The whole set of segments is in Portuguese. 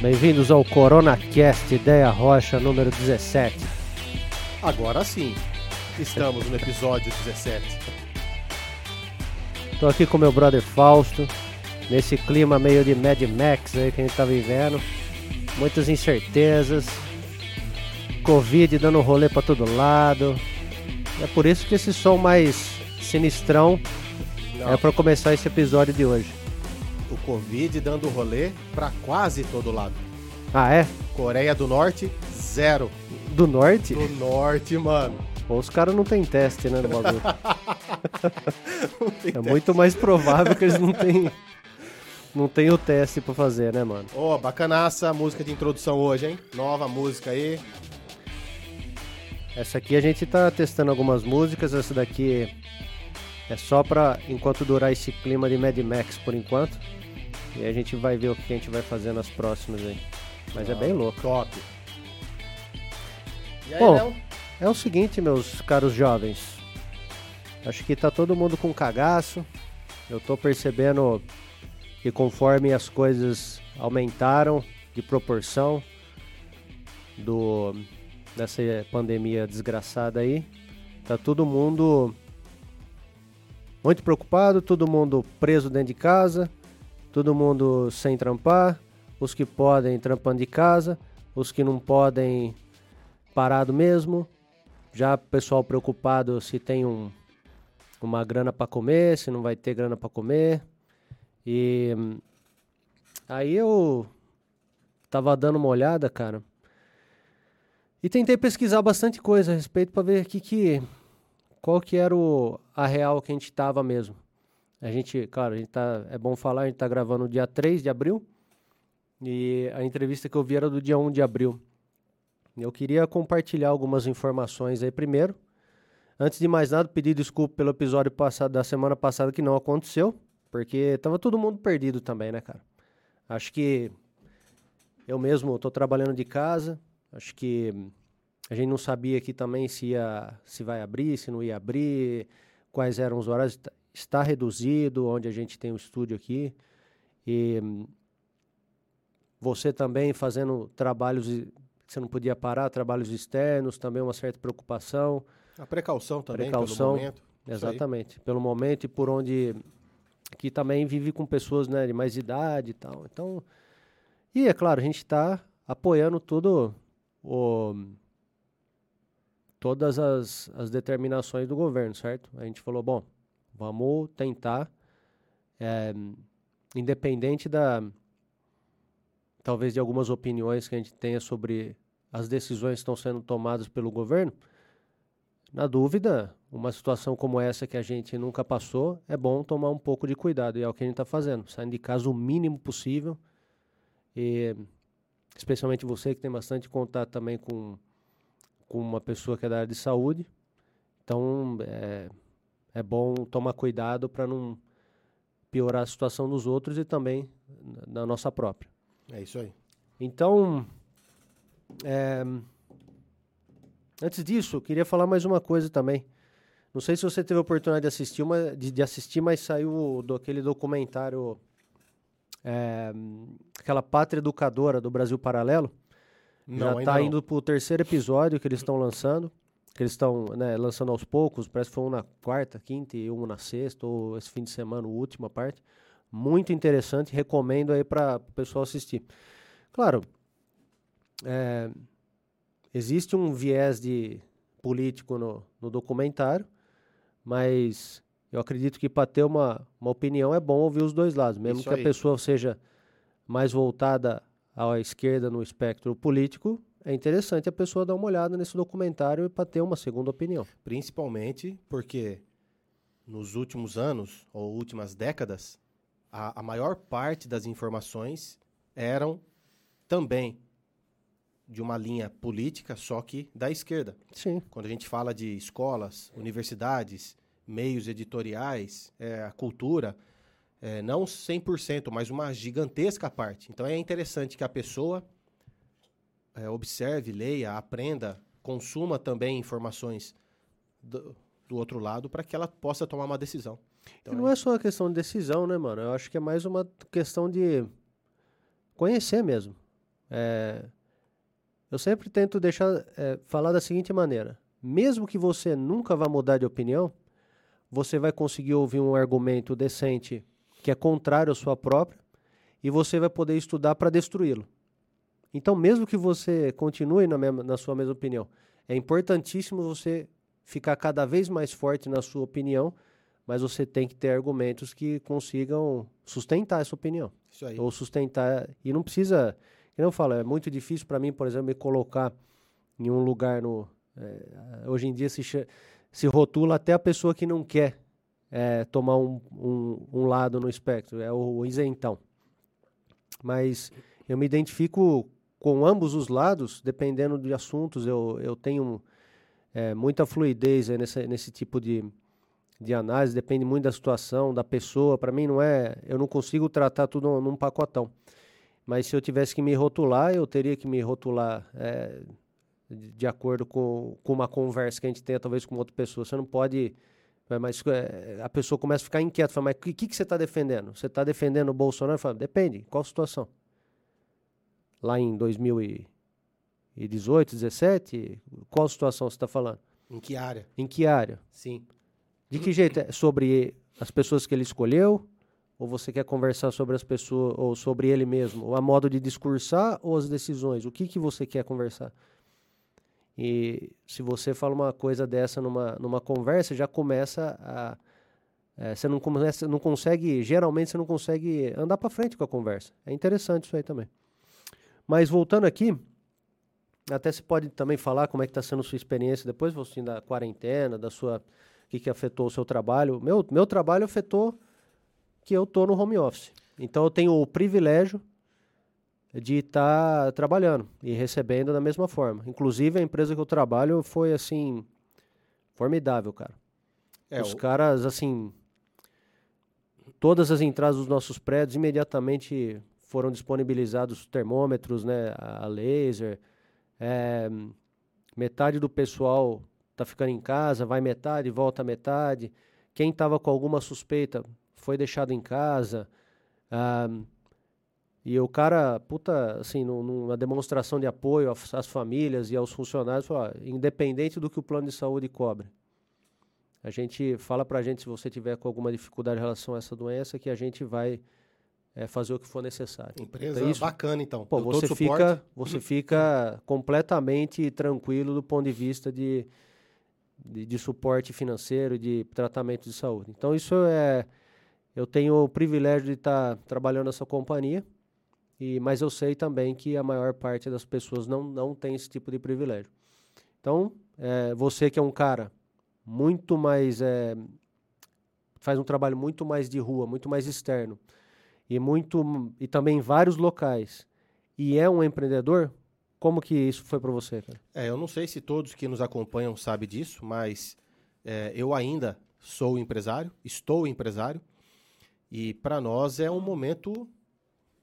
Bem-vindos ao CoronaCast Ideia Rocha número 17. Agora sim, estamos no episódio 17. Tô aqui com meu brother Fausto, nesse clima meio de Mad Max aí que a gente tá vivendo. Muitas incertezas, Covid dando rolê pra todo lado. É por isso que esse som mais sinistrão Não, é pra começar esse episódio de hoje. O Covid dando rolê pra quase todo lado. Ah, é? Coreia do Norte, zero. Do norte? Do Norte, mano. Os caras não tem teste, né, no bagulho. É teste. muito mais provável que eles não tenham não tem o teste pra fazer, né, mano? Ô, bacanaça a música de introdução hoje, hein? Nova música aí. Essa aqui a gente tá testando algumas músicas, essa daqui é só pra enquanto durar esse clima de Mad Max por enquanto. E a gente vai ver o que a gente vai fazer nas próximas aí. Mas é bem louco. Top. E aí, Bom. Léo? É o seguinte, meus caros jovens. Acho que tá todo mundo com cagaço. Eu tô percebendo que conforme as coisas aumentaram de proporção do dessa pandemia desgraçada aí, tá todo mundo muito preocupado, todo mundo preso dentro de casa, todo mundo sem trampar, os que podem trampando de casa, os que não podem parado mesmo, já pessoal preocupado se tem um, uma grana para comer, se não vai ter grana para comer. E hum, aí eu tava dando uma olhada, cara. E tentei pesquisar bastante coisa a respeito para ver que, que qual que era o, a real que a gente tava mesmo. A gente, claro, a gente tá, é bom falar, a gente tá gravando dia 3 de abril. E a entrevista que eu vi era do dia 1 de abril. Eu queria compartilhar algumas informações aí primeiro. Antes de mais nada, pedir desculpa pelo episódio passado da semana passada que não aconteceu, porque tava todo mundo perdido também, né, cara? Acho que eu mesmo tô trabalhando de casa, acho que a gente não sabia aqui também se ia se vai abrir, se não ia abrir, quais eram os horários. Está- reduzido onde a gente tem o estúdio aqui. E hum, você também fazendo trabalhos que você não podia parar, trabalhos externos, também uma certa preocupação. A precaução também, Precaução. pelo momento. Exatamente. Pelo momento e por onde que também vive com pessoas né, de mais idade e tal. Então, e é claro, a gente está apoiando tudo o, todas as, as determinações do governo, certo? A gente falou, bom, vamos tentar, eh, independente da talvez de algumas opiniões que a gente tenha sobre as decisões que estão sendo tomadas pelo governo, na dúvida, uma situação como essa que a gente nunca passou, é bom tomar um pouco de cuidado. E é o que a gente está fazendo. Saindo de casa o mínimo possível. E especialmente você que tem bastante contato também com, com uma pessoa que é da área de saúde. Então é, é bom tomar cuidado para não piorar a situação dos outros e também na nossa própria. É isso aí. Então, é, antes disso, queria falar mais uma coisa também. Não sei se você teve a oportunidade de assistir, uma, de, de assistir mas saiu do, aquele documentário, é, aquela Pátria Educadora do Brasil Paralelo. Não, Já está indo para o terceiro episódio que eles estão lançando. Que eles estão né, lançando aos poucos. Parece que foi um na quarta, quinta e um na sexta, ou esse fim de semana, a última parte. Muito interessante, recomendo aí para o pessoal assistir. Claro, é, existe um viés de político no, no documentário, mas eu acredito que para ter uma, uma opinião é bom ouvir os dois lados, mesmo Isso que aí. a pessoa seja mais voltada à esquerda no espectro político, é interessante a pessoa dar uma olhada nesse documentário para ter uma segunda opinião. Principalmente porque nos últimos anos, ou últimas décadas, a, a maior parte das informações eram também de uma linha política, só que da esquerda. Sim, Quando a gente fala de escolas, universidades, meios editoriais, é, a cultura, é, não 100%, mas uma gigantesca parte. Então é interessante que a pessoa é, observe, leia, aprenda, consuma também informações do, do outro lado para que ela possa tomar uma decisão. Então, e não é só uma questão de decisão, né, mano? Eu acho que é mais uma questão de conhecer mesmo. É, eu sempre tento deixar é, falar da seguinte maneira: mesmo que você nunca vá mudar de opinião, você vai conseguir ouvir um argumento decente que é contrário à sua própria e você vai poder estudar para destruí-lo. Então, mesmo que você continue na, mesma, na sua mesma opinião, é importantíssimo você ficar cada vez mais forte na sua opinião, mas você tem que ter argumentos que consigam sustentar essa opinião. Isso aí. Ou sustentar. E não precisa. Eu não falo, é muito difícil para mim, por exemplo, me colocar em um lugar no. É, hoje em dia se, se rotula até a pessoa que não quer é, tomar um, um, um, lado no espectro, é o isentão. Mas eu me identifico com ambos os lados, dependendo de assuntos, eu, eu tenho é, muita fluidez nesse, nesse tipo de, de análise, depende muito da situação, da pessoa. Para mim, não é. Eu não consigo tratar tudo num pacotão. Mas se eu tivesse que me rotular, eu teria que me rotular é, de acordo com, com uma conversa que a gente tenha, talvez com outra pessoa. Você não pode. É, mas é, a pessoa começa a ficar inquieta, fala, mas o que, que, que você está defendendo? Você está defendendo o Bolsonaro? Fala, depende, qual situação? Lá em 2018, 17, qual situação você está falando? Em que área? Em que área? Sim. De que jeito? É sobre as pessoas que ele escolheu? Ou você quer conversar sobre as pessoas, ou sobre ele mesmo? Ou a modo de discursar ou as decisões? O que, que você quer conversar? E se você fala uma coisa dessa numa, numa conversa, já começa a. É, você não, começa, não consegue, geralmente você não consegue andar para frente com a conversa. É interessante isso aí também. Mas voltando aqui, até se pode também falar como é que está sendo sua experiência depois, assim, da quarentena, da sua que, que afetou o seu trabalho. Meu, meu trabalho afetou que eu estou no home office. Então eu tenho o privilégio de estar tá trabalhando e recebendo da mesma forma. Inclusive a empresa que eu trabalho foi assim formidável, cara. É, Os o... caras assim todas as entradas dos nossos prédios imediatamente foram disponibilizados termômetros, né, a laser. É, metade do pessoal tá ficando em casa, vai metade, volta metade. Quem estava com alguma suspeita foi deixado em casa. Ah, e o cara, puta, assim, numa demonstração de apoio às, famílias e aos funcionários, falou, independente do que o plano de saúde cobre. A gente fala pra gente se você tiver com alguma dificuldade em relação a essa doença, que a gente vai é, fazer o que for necessário. Empresa então, isso, bacana, então. Pô, você fica, você fica completamente tranquilo do ponto de vista de de, de, suporte financeiro, de tratamento de saúde. Então isso é, eu tenho o privilégio de estar tá trabalhando nessa companhia, e, mas eu sei também que a maior parte das pessoas não, não tem esse tipo de privilégio. Então, é, você que é um cara muito mais é, faz um trabalho muito mais de rua, muito mais externo e muito e também em vários locais e é um empreendedor, como que isso foi para você, cara? É, eu não sei se todos que nos acompanham sabem disso, mas é, eu ainda sou empresário, estou empresário, e para nós é um momento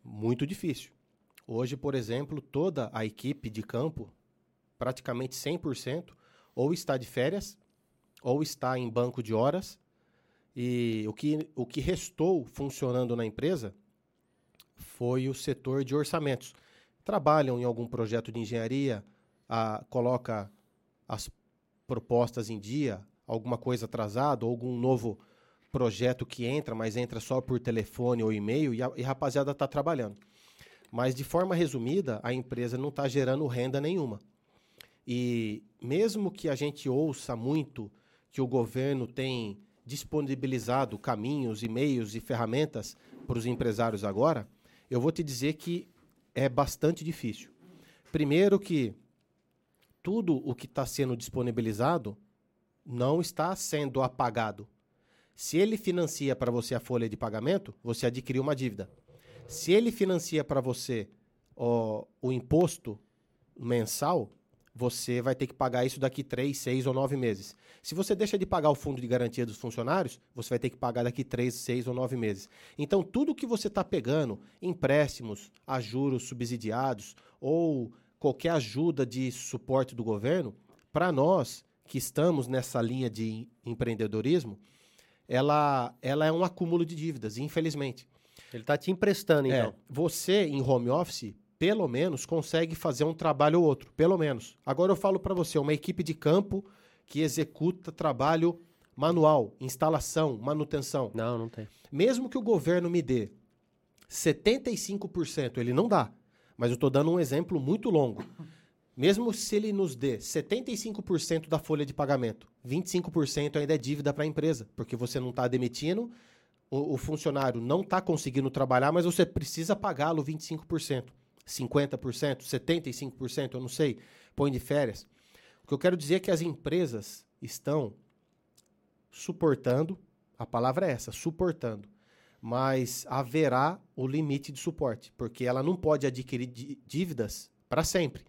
muito difícil. Hoje, por exemplo, toda a equipe de campo, praticamente 100%, ou está de férias, ou está em banco de horas, e o que, o que restou funcionando na empresa foi o setor de orçamentos trabalham em algum projeto de engenharia, a, coloca as propostas em dia, alguma coisa atrasada, algum novo projeto que entra, mas entra só por telefone ou e-mail, e a, e a rapaziada está trabalhando. Mas, de forma resumida, a empresa não está gerando renda nenhuma. E mesmo que a gente ouça muito que o governo tem disponibilizado caminhos, e-mails e ferramentas para os empresários agora, eu vou te dizer que é bastante difícil. Primeiro que tudo o que está sendo disponibilizado não está sendo apagado. Se ele financia para você a folha de pagamento, você adquiriu uma dívida. Se ele financia para você ó, o imposto mensal, você vai ter que pagar isso daqui três, seis ou nove meses. Se você deixa de pagar o fundo de garantia dos funcionários, você vai ter que pagar daqui três, seis ou nove meses. Então, tudo que você está pegando, empréstimos a juros subsidiados ou qualquer ajuda de suporte do governo, para nós que estamos nessa linha de empreendedorismo, ela, ela é um acúmulo de dívidas, infelizmente. Ele está te emprestando, é, então. É, você, em home office, pelo menos, consegue fazer um trabalho ou outro. Pelo menos. Agora eu falo para você, uma equipe de campo que executa trabalho manual, instalação, manutenção. Não, não tem. Mesmo que o governo me dê 75%, ele não dá. Mas eu estou dando um exemplo muito longo. Mesmo se ele nos dê 75% da folha de pagamento, 25% ainda é dívida para a empresa, porque você não está demitindo, o, o, funcionário não está conseguindo trabalhar, mas você precisa pagá-lo 25%, 50%, 75%, eu não sei, põe de férias. O que eu quero dizer é que as empresas estão suportando, a palavra é essa, suportando, mas haverá o limite de suporte, porque ela não pode adquirir dívidas para sempre.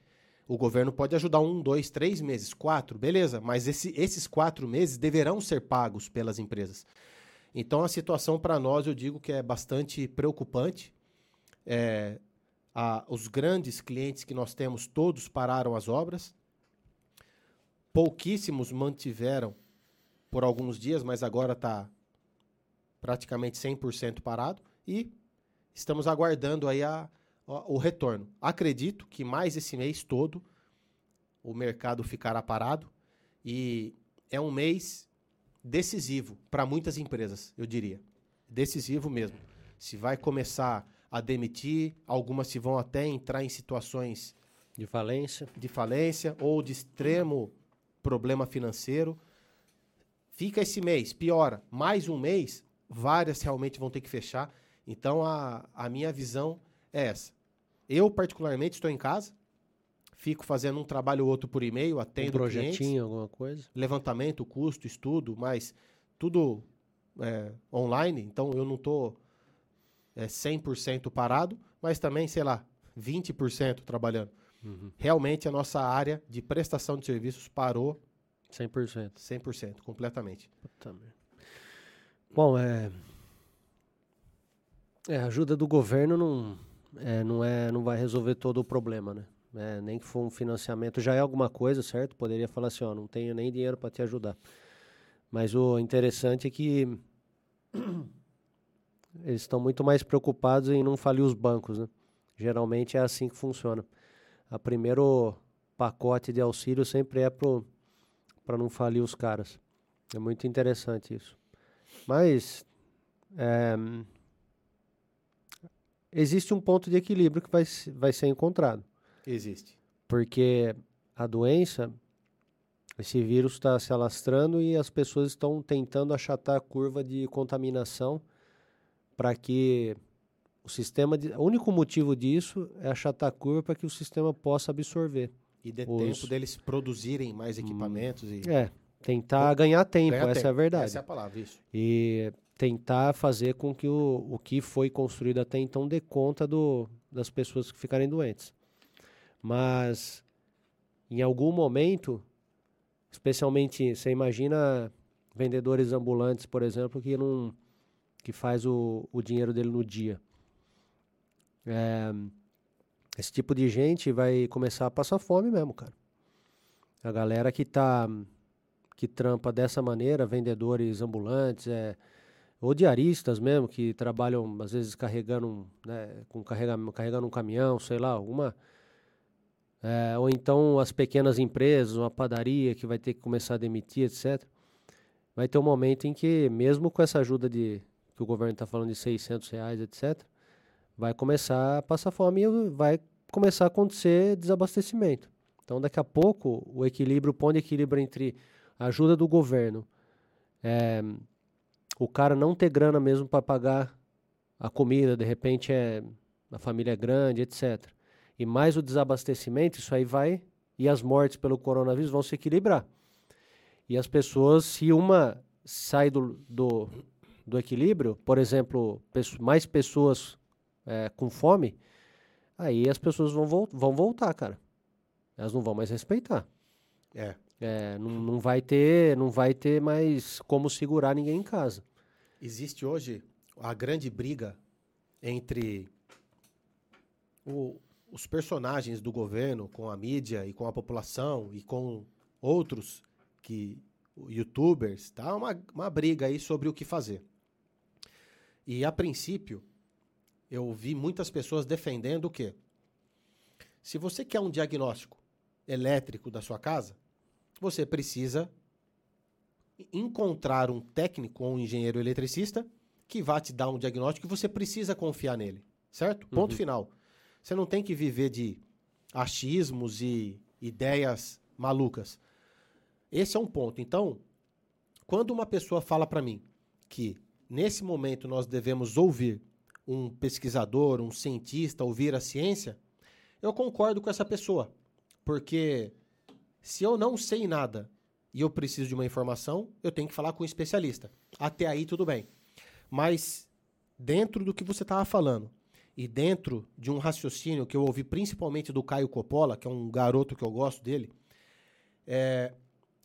O governo pode ajudar um, dois, três meses, quatro, beleza, mas esse, esses quatro meses deverão ser pagos pelas empresas. Então a situação para nós eu digo que é bastante preocupante. É, a, os grandes clientes que nós temos todos pararam as obras. Pouquíssimos mantiveram por alguns dias, mas agora está praticamente 100% parado. E estamos aguardando aí a, o retorno. Acredito que mais esse mês todo o mercado ficará parado e é um mês decisivo para muitas empresas, eu diria. Decisivo mesmo. Se vai começar a demitir, algumas se vão até entrar em situações de falência, de falência ou de extremo problema financeiro. Fica esse mês, piora, mais um mês, várias realmente vão ter que fechar. Então a, a minha visão é essa. Eu, particularmente, estou em casa, fico fazendo um trabalho ou outro por e-mail, atendo um projetinho, clientes, alguma coisa? Levantamento, custo, estudo, mas tudo é, online, então eu não estou é, 100% parado, mas também, sei lá, 20% trabalhando. Uhum. Realmente a nossa área de prestação de serviços parou 100%. 100%, completamente. Bom, é... é, a ajuda do governo não é, não, é, não vai resolver todo o problema, né? É, nem que for um financiamento já é alguma coisa, certo? Poderia falar assim, ó, não tenho nem dinheiro para te ajudar. Mas o interessante é que eles estão muito mais preocupados em não falir os bancos, né? Geralmente é assim que funciona. A primeiro pacote de auxílio sempre é para não falir os caras. É muito interessante isso. Mas é, existe um ponto de equilíbrio que vai, vai ser encontrado. Existe. Porque a doença, esse vírus está se alastrando e as pessoas estão tentando achatar a curva de contaminação para que o sistema. De, o único motivo disso é achatar a curva para que o sistema possa absorver. E dê os, tempo deles produzirem mais equipamentos. Hum, e... É, tentar ganhar tempo, ganhar essa tempo. é a verdade. Essa é a palavra, isso. E tentar fazer com que o, o que foi construído até então dê conta do, das pessoas que ficarem doentes. Mas em algum momento, especialmente, você imagina vendedores ambulantes, por exemplo, que não que faz o, o dinheiro dele no dia. É, esse tipo de gente vai começar a passar fome mesmo, cara. A galera que tá que trampa dessa maneira, vendedores ambulantes, é, ou diaristas mesmo, que trabalham às vezes carregando, né, com carrega, carregando um caminhão, sei lá, alguma. É, ou então as pequenas empresas, uma padaria que vai ter que começar a demitir, etc. Vai ter um momento em que, mesmo com essa ajuda de que o governo está falando de 600 reais, etc., vai começar a passar fome e vai começar a acontecer desabastecimento. Então, daqui a pouco, o equilíbrio, o ponto de equilíbrio entre a ajuda do governo, é, o cara não ter grana mesmo para pagar a comida, de repente é a família é grande, etc. E mais o desabastecimento, isso aí vai e as mortes pelo coronavírus vão se equilibrar. E as pessoas, se uma sai do, do, do equilíbrio, por exemplo, mais pessoas é, com fome, aí as pessoas vão, vo vão voltar, cara. Elas não vão mais respeitar. É. É, não, não vai ter, não vai ter mais como segurar ninguém em casa. Existe hoje a grande briga entre o, os personagens do governo com a mídia e com a população e com outros que youtubers, tá? Uma, uma briga aí sobre o que fazer. E a princípio, eu vi muitas pessoas defendendo o quê? Se você quer um diagnóstico elétrico da sua casa, você precisa encontrar um técnico ou um engenheiro eletricista que vá te dar um diagnóstico e você precisa confiar nele, certo? Ponto uhum. final. Você não tem que viver de achismos e ideias malucas. Esse é um ponto. Então, quando uma pessoa fala para mim que nesse momento nós devemos ouvir um pesquisador, um cientista, ouvir a ciência, eu concordo com essa pessoa. Porque se eu não sei nada e eu preciso de uma informação, eu tenho que falar com um especialista. Até aí tudo bem. Mas dentro do que você estava falando e dentro de um raciocínio que eu ouvi principalmente do Caio Coppola, que é um garoto que eu gosto dele, é,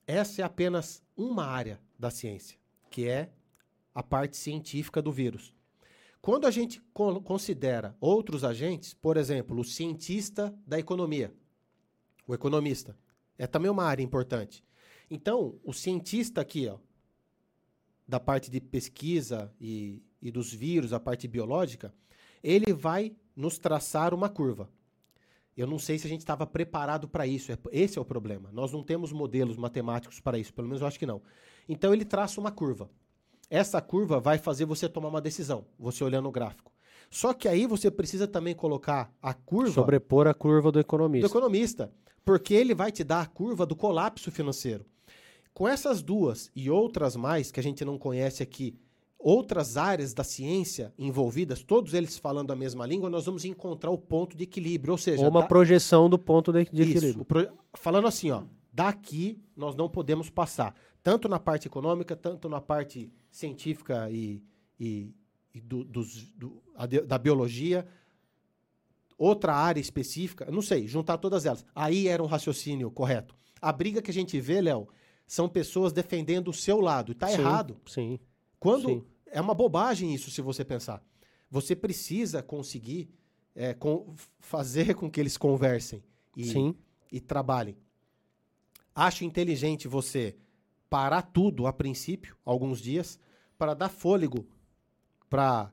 essa é apenas uma área da ciência, que é a parte científica do vírus. Quando a gente considera outros agentes, por exemplo, o cientista da economia, o economista, é também uma área importante. Então, o cientista aqui, ó, da parte de pesquisa e, e dos vírus, a parte biológica, ele vai nos traçar uma curva. Eu não sei se a gente estava preparado para isso. É, esse é o problema. Nós não temos modelos matemáticos para isso, pelo menos eu acho que não. Então ele traça uma curva. Essa curva vai fazer você tomar uma decisão, você olhando o gráfico. Só que aí você precisa também colocar a curva. Sobrepor a curva do economista. Do economista. Porque ele vai te dar a curva do colapso financeiro. Com essas duas e outras mais que a gente não conhece aqui, outras áreas da ciência envolvidas, todos eles falando a mesma língua, nós vamos encontrar o ponto de equilíbrio. Ou seja, ou uma da... projeção do ponto de, de equilíbrio. Pro... Falando assim, ó, daqui nós não podemos passar, tanto na parte econômica, tanto na parte científica e, e, e do, dos, do, da biologia, outra área específica, não sei, juntar todas elas. Aí era um raciocínio correto. A briga que a gente vê, Léo, são pessoas defendendo o seu lado. Está errado. Sim. Quando sim. é uma bobagem isso, se você pensar. Você precisa conseguir é, com, fazer com que eles conversem e, sim. e trabalhem. Acho inteligente você parar tudo a princípio, alguns dias, para dar fôlego para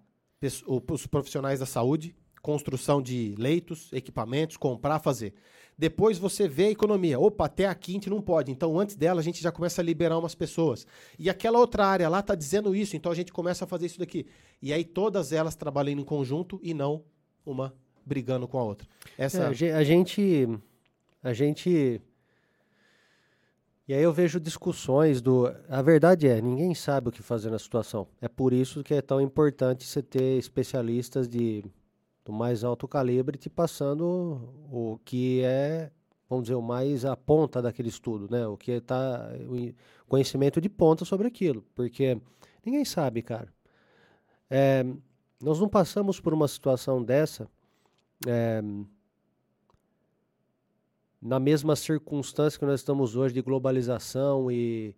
os profissionais da saúde, construção de leitos, equipamentos, comprar, fazer. Depois você vê a economia. Opa, até aqui a gente não pode. Então, antes dela, a gente já começa a liberar umas pessoas. E aquela outra área lá está dizendo isso, então a gente começa a fazer isso daqui. E aí todas elas trabalhando em conjunto e não uma brigando com a outra. Essa... É, a gente. A gente e aí eu vejo discussões do. A verdade é, ninguém sabe o que fazer na situação. É por isso que é tão importante você ter especialistas de do mais alto calibre te passando o que é, vamos dizer, o mais a ponta daquele estudo, né? O que está o conhecimento de ponta sobre aquilo, porque ninguém sabe, cara. É, nós não passamos por uma situação dessa. É, na mesma circunstância que nós estamos hoje de globalização e,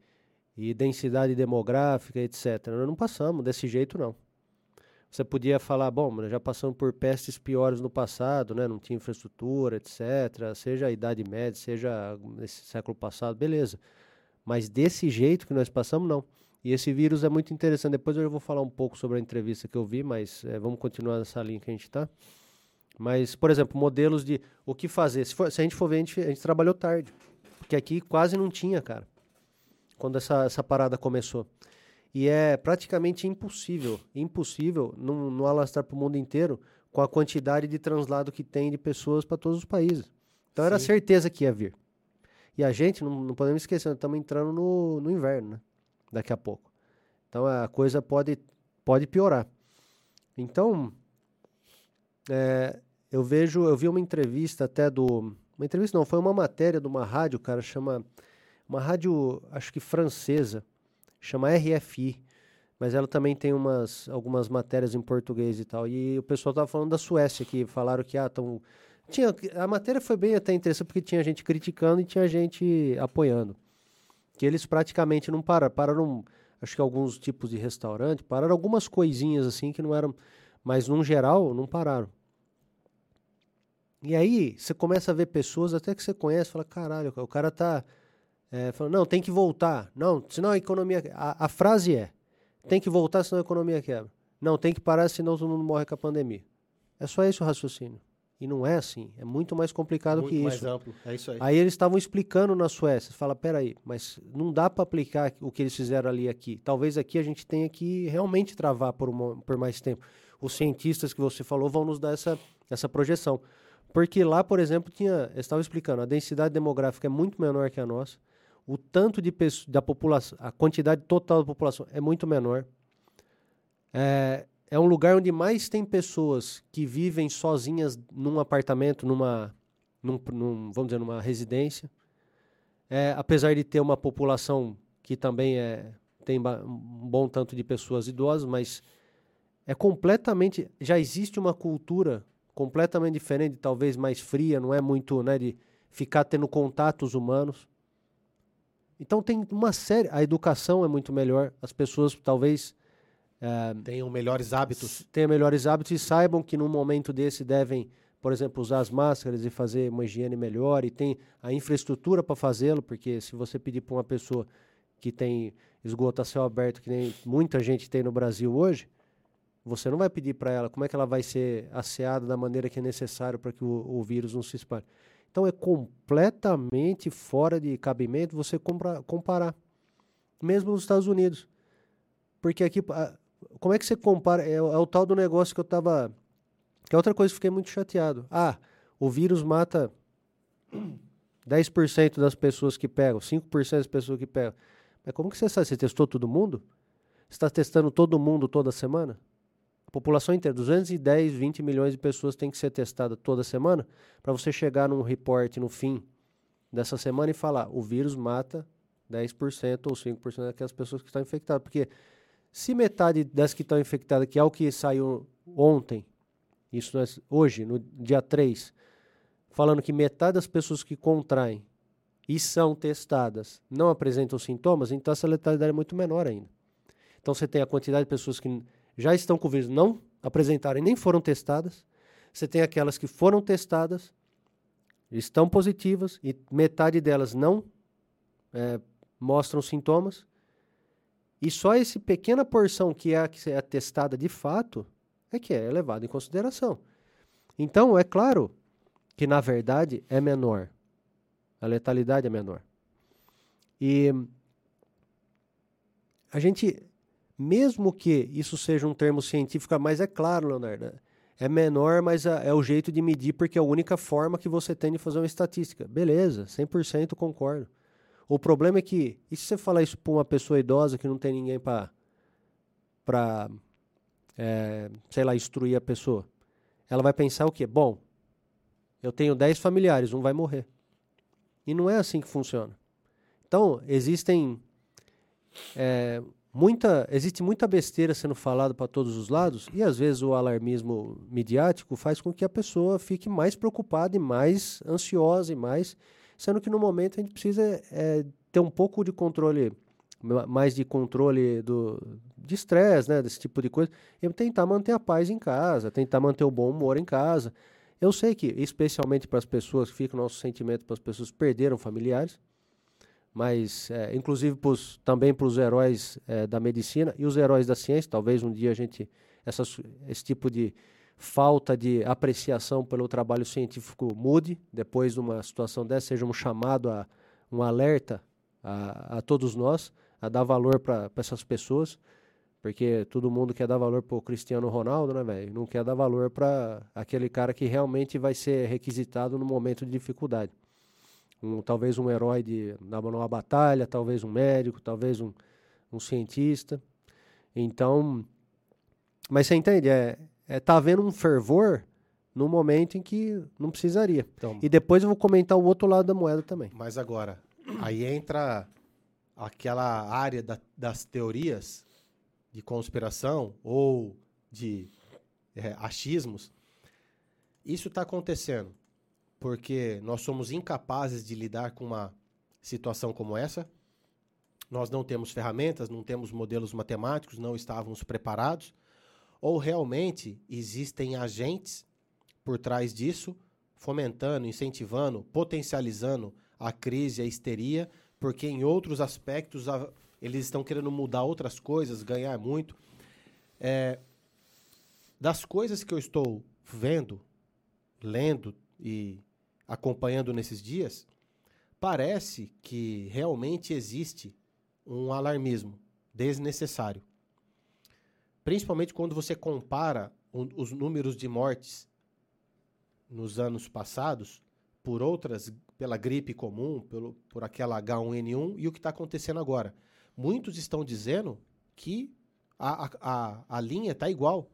e densidade demográfica, etc. Nós não passamos desse jeito, não. Você podia falar, bom, já passamos por pestes piores no passado, né? não tinha infraestrutura, etc. Seja a Idade Média, seja nesse século passado, beleza. Mas desse jeito que nós passamos, não. E esse vírus é muito interessante. Depois eu vou falar um pouco sobre a entrevista que eu vi, mas é, vamos continuar nessa linha que a gente está. Mas, por exemplo, modelos de o que fazer. Se, for, se a gente for ver, a gente, a gente, trabalhou tarde. Porque aqui quase não tinha, cara. Quando essa, essa parada começou. E é praticamente impossível, impossível não, não alastrar para o mundo inteiro com a quantidade de translado que tem de pessoas para todos os países. Então Sim. era certeza que ia vir. E a gente, não, não podemos esquecer, estamos entrando no, no inverno, né? Daqui a pouco. Então a coisa pode, pode piorar. Então, é, eu vejo, eu vi uma entrevista até do. Uma entrevista não, foi uma matéria de uma rádio, cara, chama. Uma rádio, acho que francesa, chama RFI. Mas ela também tem umas, algumas matérias em português e tal. E o pessoal tava falando da Suécia, que falaram que, ah, tão. Tinha, a matéria foi bem até interessante, porque tinha gente criticando e tinha gente apoiando. Que eles praticamente não pararam. Pararam, acho que alguns tipos de restaurante, pararam algumas coisinhas assim que não eram. Mas, num geral, não pararam. E aí você começa a ver pessoas até que você conhece, fala, caralho, o cara tá é, falando, não, tem que voltar. Não, senão a economia. A, a, frase é: tem que voltar, senão a economia quebra. Não, tem que parar, senão todo mundo morre com a pandemia. É só esse o raciocínio. E não é assim. É muito mais complicado muito que mais isso. amplo. É isso aí. Aí eles estavam explicando na Suécia. Fala, peraí, mas não dá para aplicar o que eles fizeram ali aqui. Talvez aqui a gente tenha que realmente travar por, uma, por mais tempo. Os cientistas que você falou vão nos dar essa, essa projeção. Porque lá, por exemplo, tinha, eu estava explicando, a densidade demográfica é muito menor que a nossa. O tanto de da população, a quantidade total da população é muito menor. É, é um lugar onde mais tem pessoas que vivem sozinhas num apartamento, numa, num, num vamos dizer, numa residência. É, apesar de ter uma população que também é, tem um bom tanto de pessoas idosas, mas é completamente. Já existe uma cultura completamente diferente, talvez mais fria, não é muito né, de ficar tendo contatos humanos. Então tem uma série. A educação é muito melhor, as pessoas talvez é, tenham melhores hábitos. Tenham melhores hábitos e saibam que num momento desse devem, por exemplo, usar as máscaras e fazer uma higiene melhor e tem a infraestrutura para fazê-lo, porque se você pedir para uma pessoa que tem esgoto a céu aberto, que nem muita gente tem no Brasil hoje, você não vai pedir para ela como é que ela vai ser asseada da maneira que é necessário para que o, o, vírus não se espalhe. Então é completamente fora de cabimento você compra, comparar, mesmo nos Estados Unidos. Porque aqui como é que você compara? É, é o tal do negócio que eu tava. Que é outra coisa que fiquei muito chateado. Ah, o vírus mata 10% das pessoas que pegam, 5% das pessoas que pegam. Mas como que você sabe? Você testou todo mundo? Você está testando todo mundo toda semana? População inteira, 210, 20 milhões de pessoas tem que ser testada toda semana para você chegar num report no fim dessa semana e falar: o vírus mata 10% ou 5% daquelas pessoas que estão infectadas. Porque se metade das que estão infectadas, que é o que saiu ontem, isso hoje, no dia 3, falando que metade das pessoas que contraem e são testadas não apresentam sintomas, então essa letalidade é muito menor ainda. Então você tem a quantidade de pessoas que já estão com vírus, não apresentaram e nem foram testadas. Você tem aquelas que foram testadas, estão positivas e metade delas não é, mostram sintomas. E só essa pequena porção que é, que é testada de fato é que é levada em consideração. Então, é claro que, na verdade, é menor. A letalidade é menor. E a gente, mesmo que isso seja um termo científico, mas é claro, Leonardo, é menor, mas é o jeito de medir porque é a única forma que você tem de fazer uma estatística. Beleza, 100% concordo. O problema é que, e se você falar isso para uma pessoa idosa que não tem ninguém para, para é, sei lá, instruir a pessoa? Ela vai pensar o quê? Bom, eu tenho 10 familiares, um vai morrer. E não é assim que funciona. Então, existem. É, muita, existe muita besteira sendo falada para todos os lados, e às vezes o alarmismo midiático faz com que a pessoa fique mais preocupada e mais ansiosa e mais sendo que no momento a gente precisa é, ter um pouco de controle, mais de controle do, de estresse, né, desse tipo de coisa, e tentar manter a paz em casa, tentar manter o bom humor em casa. Eu sei que, especialmente para as pessoas, fica o nosso sentimento para as pessoas que perderam familiares, mas é, inclusive pros, também para os heróis é, da medicina e os heróis da ciência, talvez um dia a gente, esse tipo de falta de apreciação pelo trabalho científico mude depois de uma situação dessa, seja um chamado a um alerta a, a todos nós, a dar valor para essas pessoas, porque todo mundo quer dar valor para o Cristiano Ronaldo, né, velho? Não quer dar valor para aquele cara que realmente vai ser requisitado no momento de dificuldade. Um, talvez um herói de, na, numa batalha, talvez um médico, talvez um, um cientista. Então, mas você entende? É, é, tá havendo um fervor no momento em que não precisaria. Então, e depois eu vou comentar o outro lado da moeda também. Mas agora, aí entra aquela área da, das teorias de conspiração ou de é, achismos. Isso está acontecendo porque nós somos incapazes de lidar com uma situação como essa. Nós não temos ferramentas, não temos modelos matemáticos, não estávamos preparados ou realmente existem agentes por trás disso, fomentando, incentivando, potencializando a crise, a histeria, porque em outros aspectos a, eles estão querendo mudar outras coisas, ganhar muito. É, das coisas que eu estou vendo, lendo e acompanhando nesses dias, parece que realmente existe um alarmismo desnecessário. Principalmente quando você compara os números de mortes nos anos passados por outras, pela gripe comum, pelo, por aquela H1N1 e o que está acontecendo agora. Muitos estão dizendo que a, a, a linha está igual.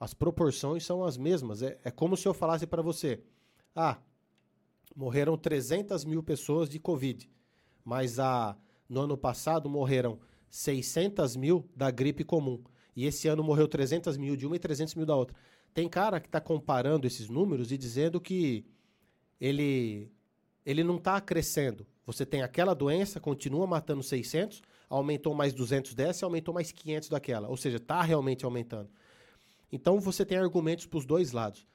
As proporções são as mesmas. É, é como se eu falasse para você: ah, morreram 300 mil pessoas de Covid, mas a, no ano passado morreram 600 mil da gripe comum. E esse ano morreu 300 mil de uma e 300 mil da outra. Tem cara que está comparando esses números e dizendo que ele, ele não está crescendo. Você tem aquela doença, continua matando 600, aumentou mais 200 dessa e aumentou mais 500 daquela. Ou seja, está realmente aumentando. Então você tem argumentos para os dois lados.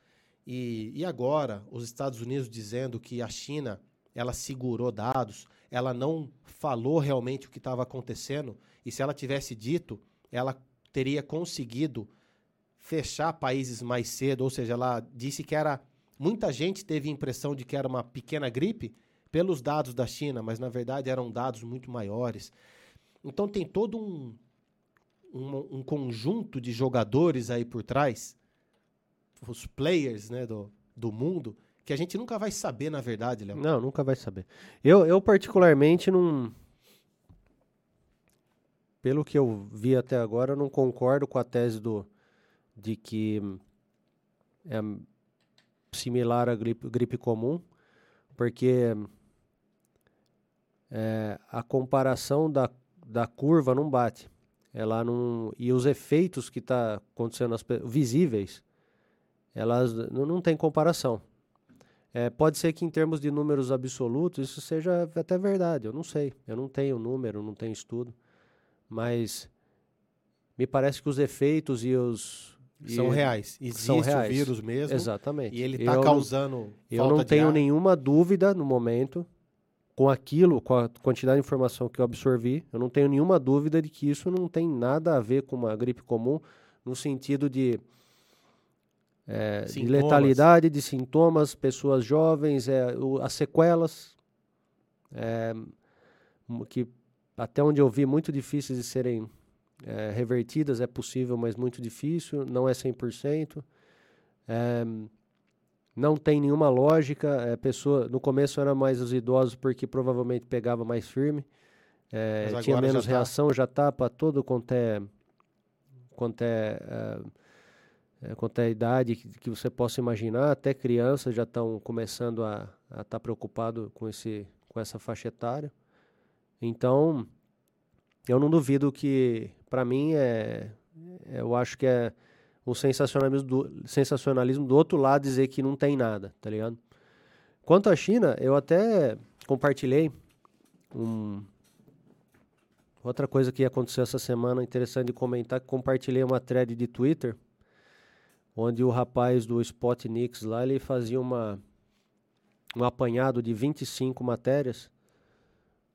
E, e agora, os Estados Unidos dizendo que a China ela segurou dados, ela não falou realmente o que estava acontecendo, e se ela tivesse dito, ela teria conseguido fechar países mais cedo, ou seja, ela disse que era. Muita gente teve a impressão de que era uma pequena gripe pelos dados da China, mas na verdade eram dados muito maiores. Então tem todo um, um, um conjunto de jogadores aí por trás, os players né, do, do mundo, que a gente nunca vai saber, na verdade, Léo. Não, nunca vai saber. Eu, eu particularmente não. Pelo que eu vi até agora, eu não concordo com a tese do, de que é similar à gripe, gripe comum, porque é, a comparação da, da curva não bate. Ela não, e os efeitos que está acontecendo nas, visíveis, elas não, tem comparação. É, pode ser que em termos de números absolutos isso seja até verdade, eu não sei. Eu não tenho número, não tenho estudo. Mas me parece que os efeitos e os. São reais. Existe são reais. o vírus mesmo. Exatamente. E ele está causando. Eu não tenho ar. nenhuma dúvida no momento com aquilo, com a quantidade de informação que eu absorvi, eu não tenho nenhuma dúvida de que isso não tem nada a ver com uma gripe comum, no sentido de é, de letalidade, de sintomas, pessoas jovens, é, o, as sequelas, é, que até onde eu vi, muito difíceis de serem é, revertidas, é possível, mas muito difícil, não é 100%. É, não tem nenhuma lógica, é, pessoa, no começo era mais os idosos porque provavelmente pegava mais firme, é, tinha menos já tá. reação, tá. já tá para todo quanto é, quanto é, é quanto à idade que, que, você possa imaginar, até crianças já estão começando a estar tá preocupado com, esse, com essa faixa etária. Então, eu não duvido que, para mim, é, é, eu acho que é o sensacionalismo do, sensacionalismo do outro lado dizer que não tem nada, tá ligado? Quanto à China, eu até compartilhei um, outra coisa que aconteceu essa semana interessante de comentar, que compartilhei uma thread de Twitter onde o rapaz do Spotnix lá, ele fazia uma, um apanhado de 25 matérias,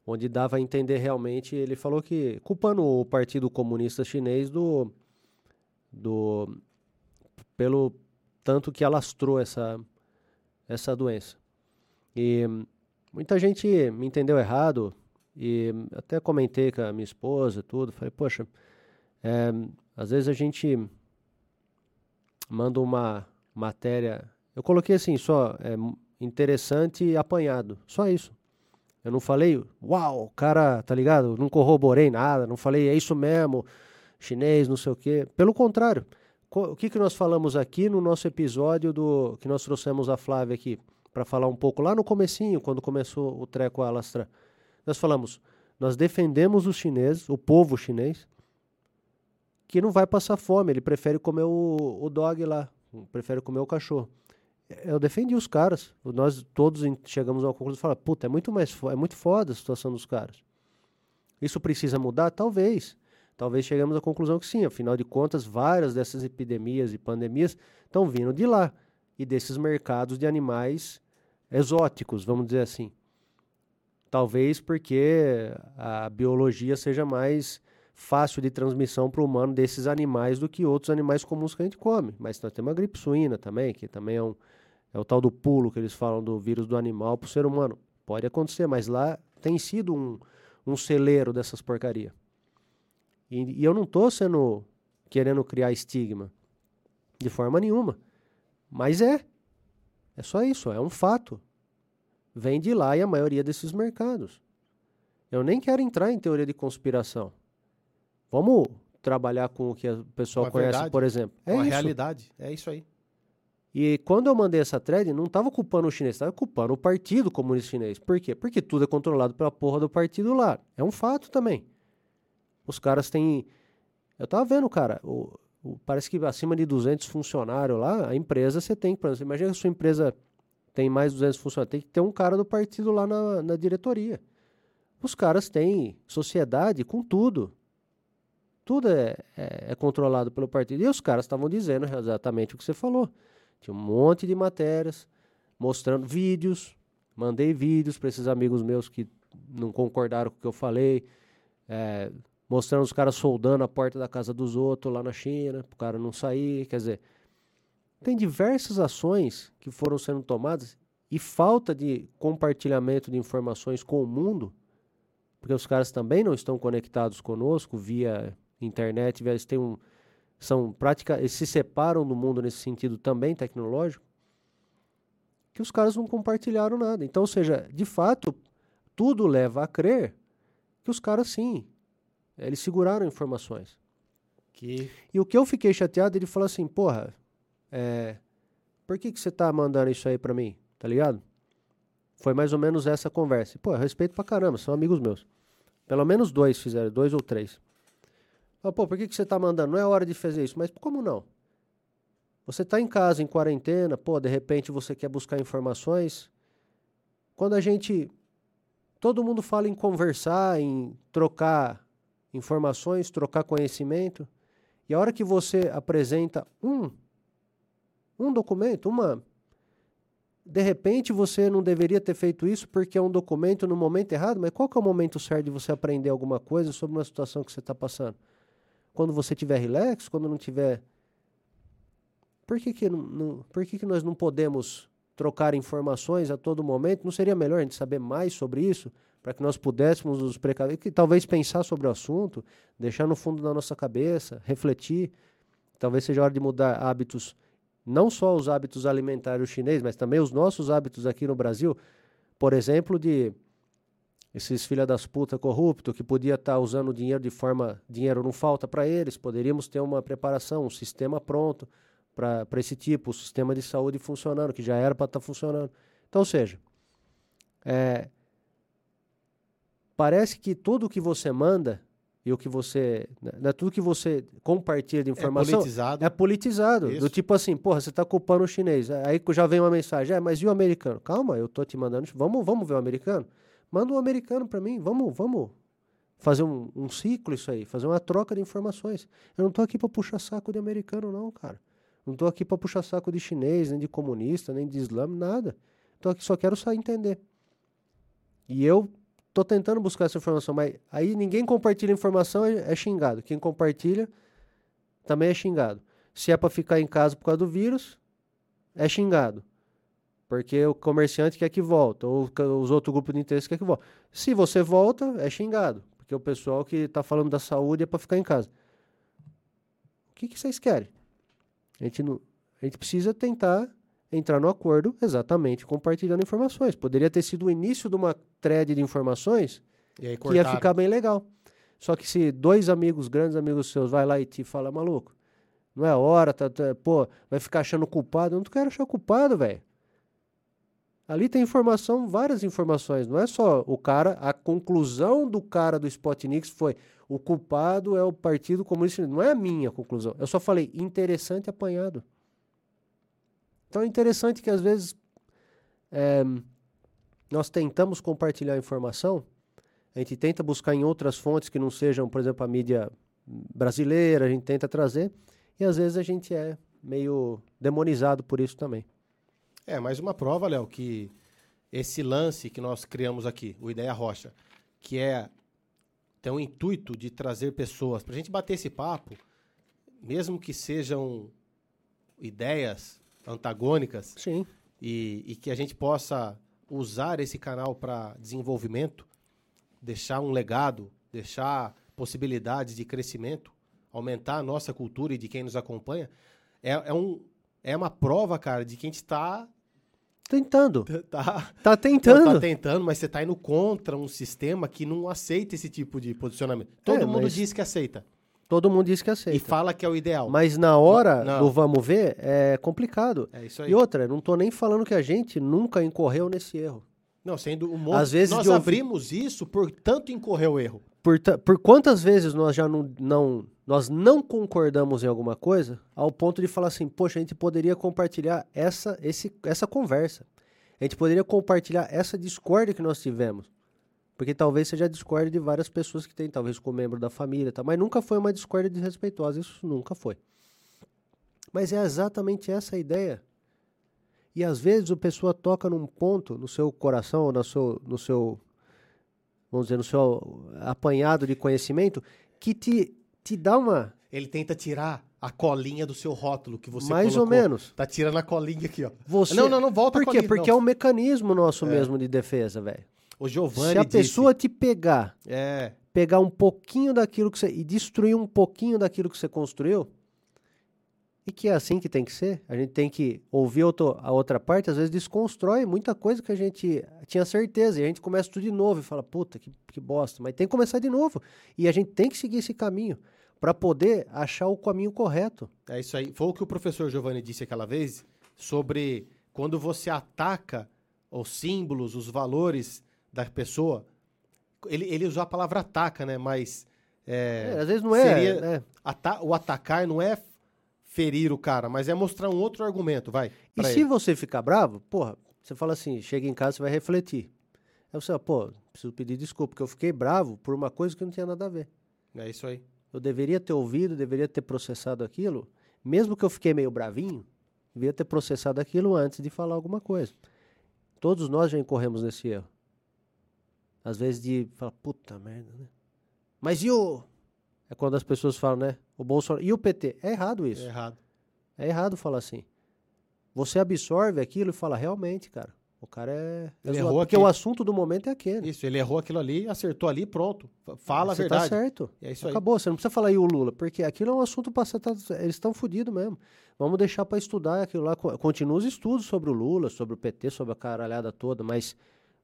onde dava a entender realmente, ele falou que, culpando o Partido Comunista Chinês do, do pelo tanto que alastrou essa, essa doença. E muita gente me entendeu errado, e até comentei com a minha esposa tudo, falei, poxa, é, às vezes a gente manda uma matéria. Eu coloquei assim, só é, interessante e apanhado. Só isso. Eu não falei, uau, cara, tá ligado? Não corroborei nada, não falei, é isso mesmo, chinês, não sei o quê. Pelo contrário, o que, que nós falamos aqui no nosso episódio do que nós trouxemos a Flávia aqui para falar um pouco lá no comecinho, quando começou o treco a alastrar. Nós falamos, nós defendemos os chineses, o povo chinês, que não vai passar fome, ele prefere comer o, o dog lá, prefere comer o cachorro. Eu defendi os caras, nós todos chegamos a uma conclusão e falamos, puta, é muito mais é muito foda a situação dos caras. Isso precisa mudar? Talvez. Talvez chegamos à conclusão que sim, afinal de contas, várias dessas epidemias e pandemias estão vindo de lá e desses mercados de animais exóticos, vamos dizer assim. Talvez porque a biologia seja mais fácil de transmissão para o humano desses animais do que outros animais comuns que a gente come. Mas nós temos a gripe suína também, que também é um, É o tal do pulo que eles falam do vírus do animal para o ser humano. Pode acontecer, mas lá tem sido um, um celeiro dessas porcaria. E, e eu não estou sendo querendo criar estigma de forma nenhuma. Mas é. É só isso, é um fato. Vem de lá e a maioria desses mercados. Eu nem quero entrar em teoria de conspiração. Vamos trabalhar com o que o pessoal conhece, verdade, por exemplo. É com a isso. realidade. É isso aí. E quando eu mandei essa thread, não estava culpando o chinês, estava culpando o Partido Comunista Chinês. Por quê? Porque tudo é controlado pela porra do partido lá. É um fato também. Os caras têm. Eu tava vendo, cara, o, o, parece que acima de 200 funcionários lá, a empresa você tem. Por exemplo, imagina que a sua empresa tem mais de 200 funcionários, tem que ter um cara do partido lá na, na diretoria. Os caras têm sociedade com tudo. Tudo é, é, é controlado pelo partido. E os caras estavam dizendo exatamente o que você falou. Tinha um monte de matérias, mostrando vídeos. Mandei vídeos para esses amigos meus que não concordaram com o que eu falei. É, mostrando os caras soldando a porta da casa dos outros lá na China, para o cara não sair. Quer dizer, tem diversas ações que foram sendo tomadas e falta de compartilhamento de informações com o mundo, porque os caras também não estão conectados conosco via internet, eles têm um, são prática, eles se separam do mundo nesse sentido também tecnológico, que os caras não compartilharam nada. Então, ou seja, de fato, tudo leva a crer que os caras sim, eles seguraram informações. Que... E o que eu fiquei chateado, ele falou assim, porra, é, por que, que você tá mandando isso aí pra mim? Tá ligado? Foi mais ou menos essa conversa. Pô, respeito pra caramba, são amigos meus. Pelo menos dois fizeram, dois ou três. Pô, por que, que você tá mandando? Não é hora de fazer isso. Mas como não? Você tá em casa, em quarentena, pô, de repente você quer buscar informações. Quando a gente. Todo mundo fala em conversar, em trocar informações, trocar conhecimento. E a hora que você apresenta um, um documento, uma. De repente você não deveria ter feito isso porque é um documento no momento errado, mas qual que é o momento certo de você aprender alguma coisa sobre uma situação que você está passando? Quando você tiver relax, quando não tiver. Por que, que, não, não, por que, que nós não podemos trocar informações a todo momento? Não seria melhor a gente saber mais sobre isso? Para que nós pudéssemos nos precaver, que talvez pensar sobre o assunto, deixar no fundo da nossa cabeça, refletir. Talvez seja hora de mudar hábitos, não só os hábitos alimentares chineses, mas também os nossos hábitos aqui no Brasil. Por exemplo, de esses filha das putas corruptos que podia estar tá usando dinheiro de forma. Dinheiro não falta para eles, poderíamos ter uma preparação, um sistema pronto para esse tipo, o sistema de saúde funcionando, que já era para estar tá funcionando. Então, ou seja, é, parece que tudo que você manda e o que você. Né, né tudo que você compartilha de é informação. É politizado. É politizado. Isso. Do tipo assim, porra, você está culpando o chinês. Aí já vem uma mensagem, é, mas e o americano? Calma, eu tô te mandando. Vamos, vamos ver o americano. Manda um americano para mim, vamos, vamos fazer um, um, ciclo isso aí, fazer uma troca de informações. Eu não tô aqui para puxar saco de americano não, cara. Não tô aqui para puxar saco de chinês, nem de comunista, nem de islã, nada. Tô aqui só quero só entender. E eu tô tentando buscar essa informação, mas aí ninguém compartilha informação é, é xingado. Quem compartilha também é xingado. Se é para ficar em casa por causa do vírus, é xingado. Porque o comerciante quer que volta, ou os outros grupos de interesse quer que volta. Se você volta, é xingado, porque o pessoal que está falando da saúde é para ficar em casa. O que, que vocês querem? A gente, não, a gente precisa tentar entrar no acordo exatamente compartilhando informações. Poderia ter sido o início de uma thread de informações que ia ficar bem legal. Só que se dois amigos, grandes amigos seus, vai lá e te fala, maluco, não é hora, tá, tá, pô, vai ficar achando culpado. Eu não quero achar culpado, velho. Ali tem informação, várias informações. Não é só o cara, a conclusão do cara do Spotnix foi o culpado é o Partido Comunista. Não é a minha conclusão. Eu só falei interessante apanhado. Então é interessante que às vezes é, nós tentamos compartilhar informação, a gente tenta buscar em outras fontes que não sejam, por exemplo, a mídia brasileira, a gente tenta trazer, e às vezes a gente é meio demonizado por isso também. É, mais uma prova, Léo, que esse lance que nós criamos aqui, o Ideia Rocha, que é tem um intuito de trazer pessoas para a gente bater esse papo, mesmo que sejam ideias antagônicas. Sim. e, e que a gente possa usar esse canal para desenvolvimento, deixar um legado, deixar possibilidades de crescimento, aumentar a nossa cultura e de quem nos acompanha, é, é, um, é uma prova, cara, de que a gente está Tentando. Tá, tá tentando. Tá tentando, mas você tá indo contra um sistema que não aceita esse tipo de posicionamento. Todo é, mundo diz que aceita. Todo mundo diz que aceita. E fala que é o ideal. Mas na hora não. do vamos ver, é complicado. É isso aí. E outra, não tô nem falando que a gente nunca incorreu nesse erro. Não, sendo um monte. Às vezes nós abrimos isso por tanto incorrer o erro. Por, por quantas vezes nós já não, não nós não concordamos em alguma coisa ao ponto de falar assim, poxa, a gente poderia compartilhar essa, esse, essa conversa. A gente poderia compartilhar essa discórdia que nós tivemos. Porque talvez seja a discórdia de várias pessoas que tem, talvez com membro da família, tá? mas nunca foi uma discórdia desrespeitosa, isso nunca foi. Mas é exatamente essa a ideia. E às vezes a pessoa toca num ponto no seu coração, no seu, no seu, vamos dizer, no seu apanhado de conhecimento, que te te dá uma. Ele tenta tirar a colinha do seu rótulo que você Mais colocou. ou menos. Tá tirando a colinha aqui, ó. Você... Não, não, não, volta Por quê? Porque não. é um mecanismo nosso é. mesmo de defesa, velho. O Giovanni Se a disse... pessoa te pegar, é. pegar um pouquinho daquilo que você... e destruir um pouquinho daquilo que você construiu, e que é assim que tem que ser, a gente tem que ouvir a outra parte, às vezes desconstrói muita coisa que a gente tinha certeza, e a gente começa tudo de novo e fala, puta, que, que bosta, mas tem que começar de novo. E a gente tem que seguir esse caminho para poder achar o caminho correto. É isso aí. Foi o que o professor Giovanni disse aquela vez sobre quando você ataca os símbolos, os valores da pessoa. Ele, ele usou a palavra ataca, né? Mas. É, é, às vezes não é. Seria, né? ata o atacar não é ferir o cara, mas é mostrar um outro argumento, vai. E se você ficar bravo, porra, você fala assim, chega em casa, você vai refletir. Aí você, pô, preciso pedir desculpa, porque eu fiquei bravo por uma coisa que não tinha nada a ver. É isso aí. Eu deveria ter ouvido, deveria ter processado aquilo, mesmo que eu fiquei meio bravinho, deveria ter processado aquilo antes de falar alguma coisa. Todos nós já incorremos nesse erro. Às vezes de falar, puta merda, né? Mas e o. É quando as pessoas falam, né? O Bolsonaro. E o PT? É errado isso. É errado. É errado falar assim. Você absorve aquilo e fala, realmente, cara. O cara é. Ele errou porque aqui. o assunto do momento é aquele. Isso, ele errou aquilo ali, acertou ali, pronto. Fala você a tá verdade. Tá certo. É isso Acabou, aí. você não precisa falar aí o Lula, porque aquilo é um assunto para tá, eles estão fodidos mesmo. Vamos deixar para estudar aquilo lá. Continua os estudos sobre o Lula, sobre o PT, sobre a caralhada toda, mas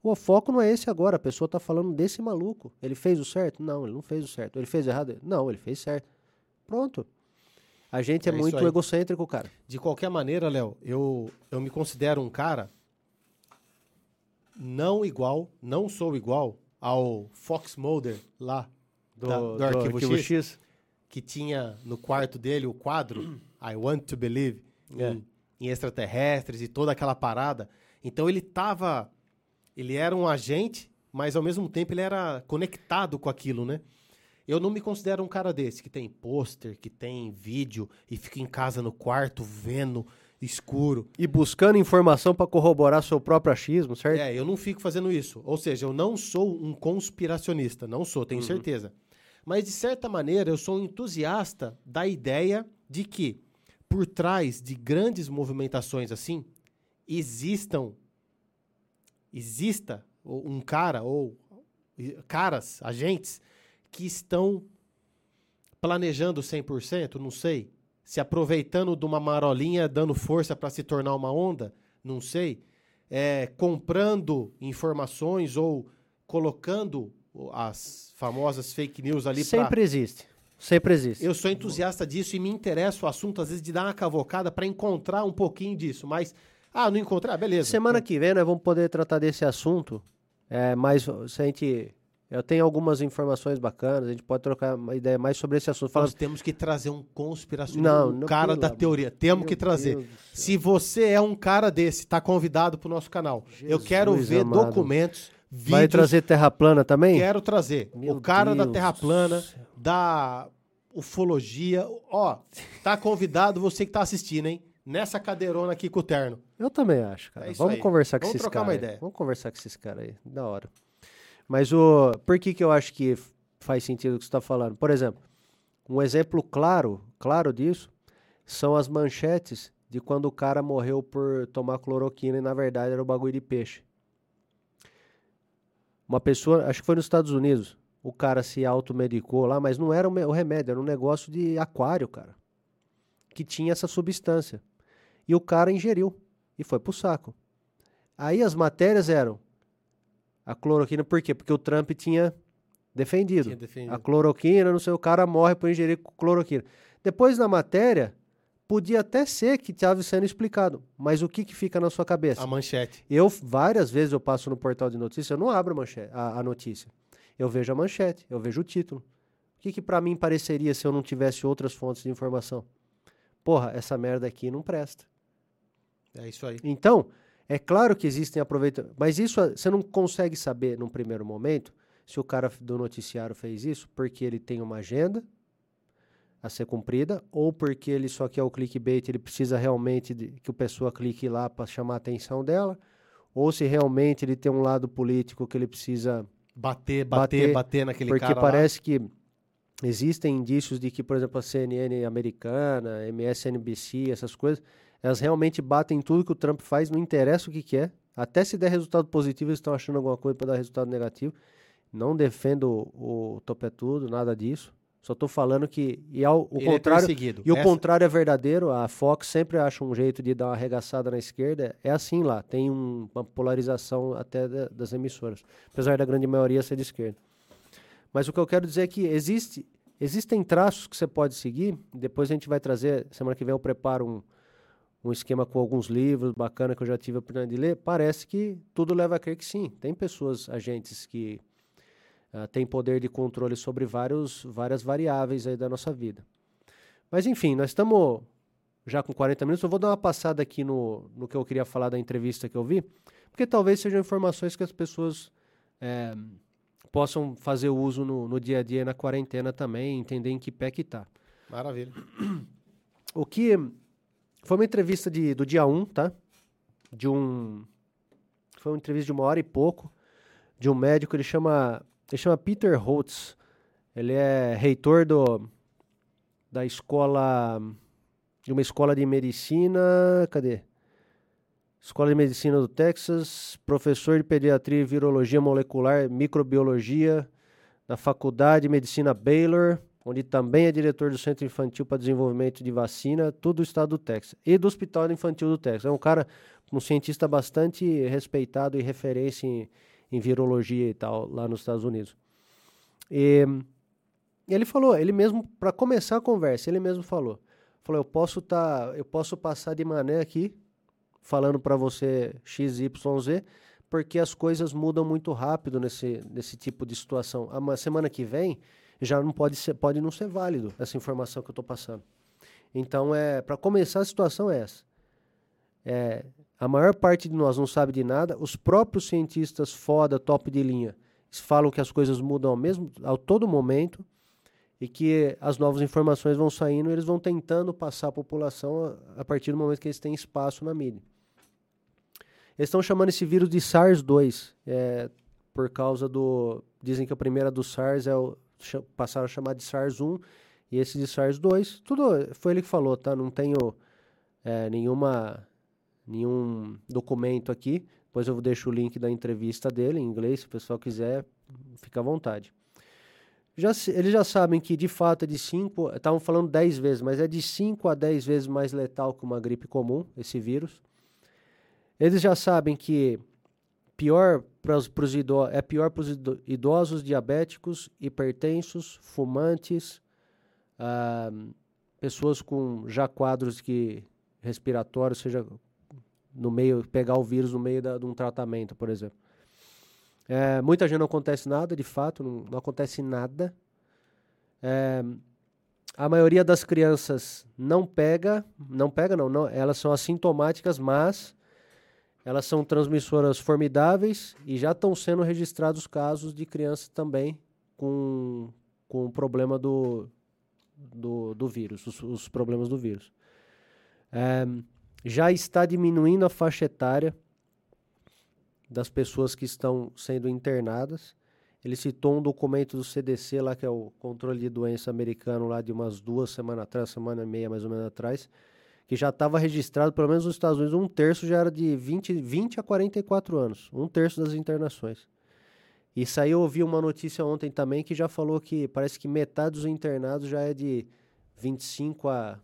o foco não é esse agora. A pessoa tá falando desse maluco. Ele fez o certo? Não, ele não fez o certo. Ele fez errado? Não, ele fez certo. Pronto. A gente é, é muito egocêntrico, cara. De qualquer maneira, Léo, eu, eu me considero um cara não igual, não sou igual ao Fox Mulder lá do, da, do, do Arquivo, Arquivo X, X, que tinha no quarto dele o quadro I Want to Believe é. em, em, extraterrestres e toda aquela parada. Então ele tava, ele era um agente, mas ao mesmo tempo ele era conectado com aquilo, né? Eu não me considero um cara desse que tem pôster, que tem vídeo e fica em casa no quarto vendo escuro. E buscando informação para corroborar seu próprio achismo, certo? É, eu não fico fazendo isso. Ou seja, eu não sou um conspiracionista, não sou, tenho uhum. certeza. Mas, de certa maneira, eu sou um entusiasta da ideia de que, por trás de grandes movimentações assim, existam, exista um cara ou caras, agentes, que estão planejando 100%, não sei, se aproveitando de uma marolinha, dando força para se tornar uma onda, não sei, é, comprando informações ou colocando as famosas fake news ali Sempre pra... existe. Sempre existe. Eu sou entusiasta disso e me interessa o assunto, às vezes, de dar uma cavocada para encontrar um pouquinho disso, mas. Ah, não encontrar? Beleza. Semana que vem nós vamos poder tratar desse assunto. É, mas se a gente eu tenho algumas informações bacanas, a gente pode trocar uma ideia mais sobre esse assunto. Nós temos que trazer um conspiracionista, um cara da teoria. Temos que trazer. Se você é um cara desse, está convidado para o nosso canal. Jesus Eu quero ver amado. documentos, vídeos. Vai trazer Terra Plana também? Quero trazer. Meu o cara Deus da Terra Plana, da ufologia. Ó, tá convidado você que está assistindo, hein? Nessa cadeirona aqui com o terno. Eu também acho, cara. É Vamos aí. conversar com Vamos esses caras. Vamos trocar uma ideia. Vamos conversar com esses caras aí. Da hora. Mas o, por que, que eu acho que faz sentido o que você está falando? Por exemplo, um exemplo claro, claro disso, são as manchetes de quando o cara morreu por tomar cloroquina e na verdade era o bagulho de peixe. Uma pessoa, acho que foi nos Estados Unidos, o cara se automedicou lá, mas não era o remédio, era um negócio de aquário, cara. Que tinha essa substância. E o cara ingeriu e foi pro saco. Aí as matérias eram a cloroquina, por quê? Porque o Trump tinha defendido. Tinha defendido. A cloroquina, não sei, o cara morre por ingerir cloroquina. Depois na matéria, podia até ser que estava sendo explicado, mas o que, que fica na sua cabeça? A manchete. Eu, várias vezes, eu passo no portal de notícias, eu não abro a, manchete, a, a notícia. Eu vejo a manchete, eu vejo o título. O que, que para mim pareceria se eu não tivesse outras fontes de informação? Porra, essa merda aqui não presta. É isso aí. Então, é claro que existem aproveitamentos, mas isso você não consegue saber num primeiro momento se o cara do noticiário fez isso porque ele tem uma agenda a ser cumprida ou porque ele só quer o clickbait, ele precisa realmente de, que o pessoa clique lá para chamar a atenção dela, ou se realmente ele tem um lado político que ele precisa bater, bater, bater, bater naquele porque cara Porque parece lá. que existem indícios de que, por exemplo, a CNN americana, MSNBC, essas coisas, elas realmente batem tudo que o Trump faz, não interessa o que, que é. Até se der resultado positivo, eles estão achando alguma coisa para dar resultado negativo. Não defendo o, o topetudo, nada disso. Só estou falando que e ao, o Ele é contrário é e o Essa... contrário é verdadeiro. A Fox sempre acha um jeito de dar uma arregaçada na esquerda. É assim lá, tem um, uma polarização até da, das emissoras, apesar da grande maioria ser de esquerda. Mas o que eu quero dizer é que existe, existem traços que você pode seguir. Depois a gente vai trazer semana que vem eu preparo um, um esquema com alguns livros bacana que eu já tive a oportunidade de ler. Parece que tudo leva a crer que sim. Tem pessoas, agentes que uh, tem poder de controle sobre vários, várias variáveis aí da nossa vida. Mas enfim, nós estamos já com 40 minutos. Eu vou dar uma passada aqui no, no que eu queria falar da entrevista que eu vi, porque talvez sejam informações que as pessoas é, possam fazer uso no, no dia a dia na quarentena também, entender em que pé que tá. Maravilha. O que foi uma entrevista de, do dia 1, tá? De um. Foi uma entrevista de uma hora e pouco, de um médico, ele chama ele chama Peter Holtz. Ele é reitor do, da escola. de uma escola de medicina. Cadê? Escola de Medicina do Texas, professor de pediatria e virologia molecular, microbiologia na Faculdade de Medicina Baylor, onde também é diretor do Centro Infantil para Desenvolvimento de Vacina, tudo do estado do Texas, e do Hospital Infantil do Texas. É um cara, um cientista bastante respeitado e referência em, em virologia e tal, lá nos Estados Unidos. E ele falou, ele mesmo, para começar a conversa, ele mesmo falou, falou, eu posso tá, eu posso passar de mané aqui, falando para você XYZ, porque as coisas mudam muito rápido nesse, nesse tipo de situação. A semana que vem já não pode ser, pode não ser válido essa informação que eu estou passando. Então, é, para começar, a situação é essa. É, a maior parte de nós não sabe de nada. Os próprios cientistas foda, top de linha, falam que as coisas mudam ao mesmo, a todo momento e que as novas informações vão saindo eles vão tentando passar a população a, a partir do momento que eles têm espaço na mídia. Eles estão chamando esse vírus de SARS-2, é, por causa do... Dizem que a primeira do SARS é o... Passaram a chamar de SARS-1 e esse de SARS-2. Tudo foi ele que falou, tá? Não tenho é, nenhuma nenhum documento aqui. Depois eu deixo o link da entrevista dele em inglês, se o pessoal quiser, fica à vontade. Já, eles já sabem que de fato é de 5, estavam falando 10 vezes, mas é de 5 a 10 vezes mais letal que uma gripe comum, esse vírus. Eles já sabem que pior pros, pros idosos, é pior para os idosos, diabéticos, hipertensos, fumantes, ah, pessoas com já quadros que respiratórios, seja no meio, pegar o vírus no meio da, de um tratamento, por exemplo. É, muita gente não acontece nada, de fato, não, não acontece nada. É, a maioria das crianças não pega, não pega não, não, elas são assintomáticas, mas elas são transmissoras formidáveis e já estão sendo registrados casos de crianças também com, com o problema do, do, do vírus, os, os problemas do vírus. É, já está diminuindo a faixa etária das pessoas que estão sendo internadas. Ele citou um documento do CDC lá, que é o controle de doença americano, lá de umas duas semanas atrás, semana e meia mais ou menos atrás, que já estava registrado, pelo menos nos Estados Unidos, um terço já era de 20, 20 a 44 anos, um terço das internações. Isso aí eu ouvi uma notícia ontem também que já falou que parece que metade dos internados já é de 25 a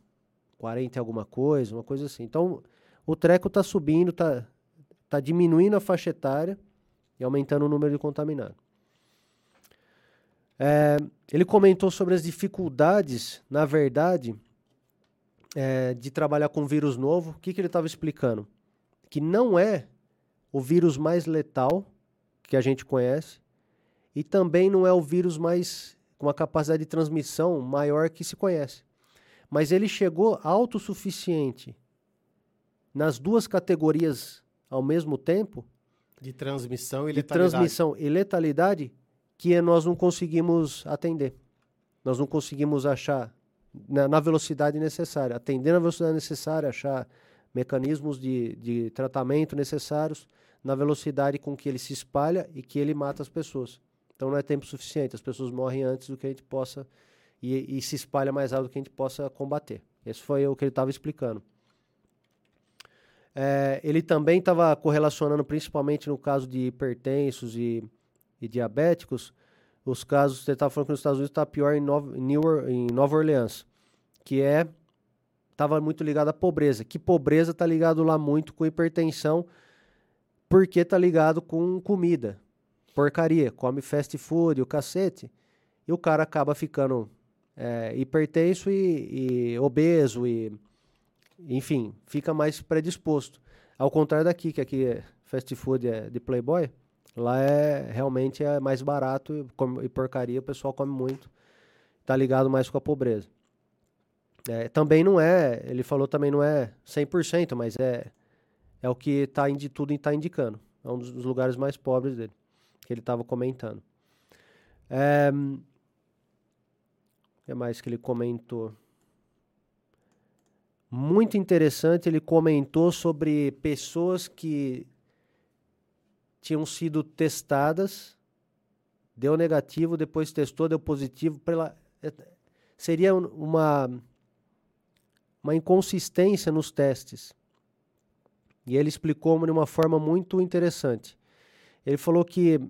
40 alguma coisa, uma coisa assim. Então, o treco está subindo, está tá diminuindo a faixa etária e aumentando o número de contaminados. É, ele comentou sobre as dificuldades, na verdade, é, de trabalhar com vírus novo. O que, que ele estava explicando? Que não é o vírus mais letal que a gente conhece e também não é o vírus mais com uma capacidade de transmissão maior que se conhece. Mas ele chegou autossuficiente nas duas categorias ao mesmo tempo de transmissão e de letalidade. transmissão e letalidade que nós não conseguimos atender. Nós não conseguimos achar na, na velocidade necessária, atender na velocidade necessária, achar mecanismos de, de tratamento necessários na velocidade com que ele se espalha e que ele mata as pessoas. Então não é tempo suficiente, as pessoas morrem antes do que a gente possa e, e se espalha mais rápido do que a gente possa combater. Esse foi o que ele estava explicando. É, ele também estava correlacionando, principalmente no caso de hipertensos e, e diabéticos, os casos, você estava falando que nos Estados Unidos está pior em Nova, em Nova Orleans, que é estava muito ligado à pobreza. Que pobreza está ligado lá muito com hipertensão, porque está ligado com comida, porcaria, come fast food, o cacete, e o cara acaba ficando é, hipertenso e, e obeso e enfim, fica mais predisposto. Ao contrário daqui, que aqui é fast food é de playboy, lá é realmente é mais barato e, porcaria, o pessoal come muito. Tá ligado mais com a pobreza. É, também não é, ele falou também não é 100%, mas é é o que tá de tudo está indicando. É um dos, lugares mais pobres dele, que ele estava comentando. É, que mais que ele comentou? muito interessante. Ele comentou sobre pessoas que tinham sido testadas, deu negativo, depois testou, deu positivo. Pela, é, seria uma, uma inconsistência nos testes. E ele explicou de uma forma muito interessante. Ele falou que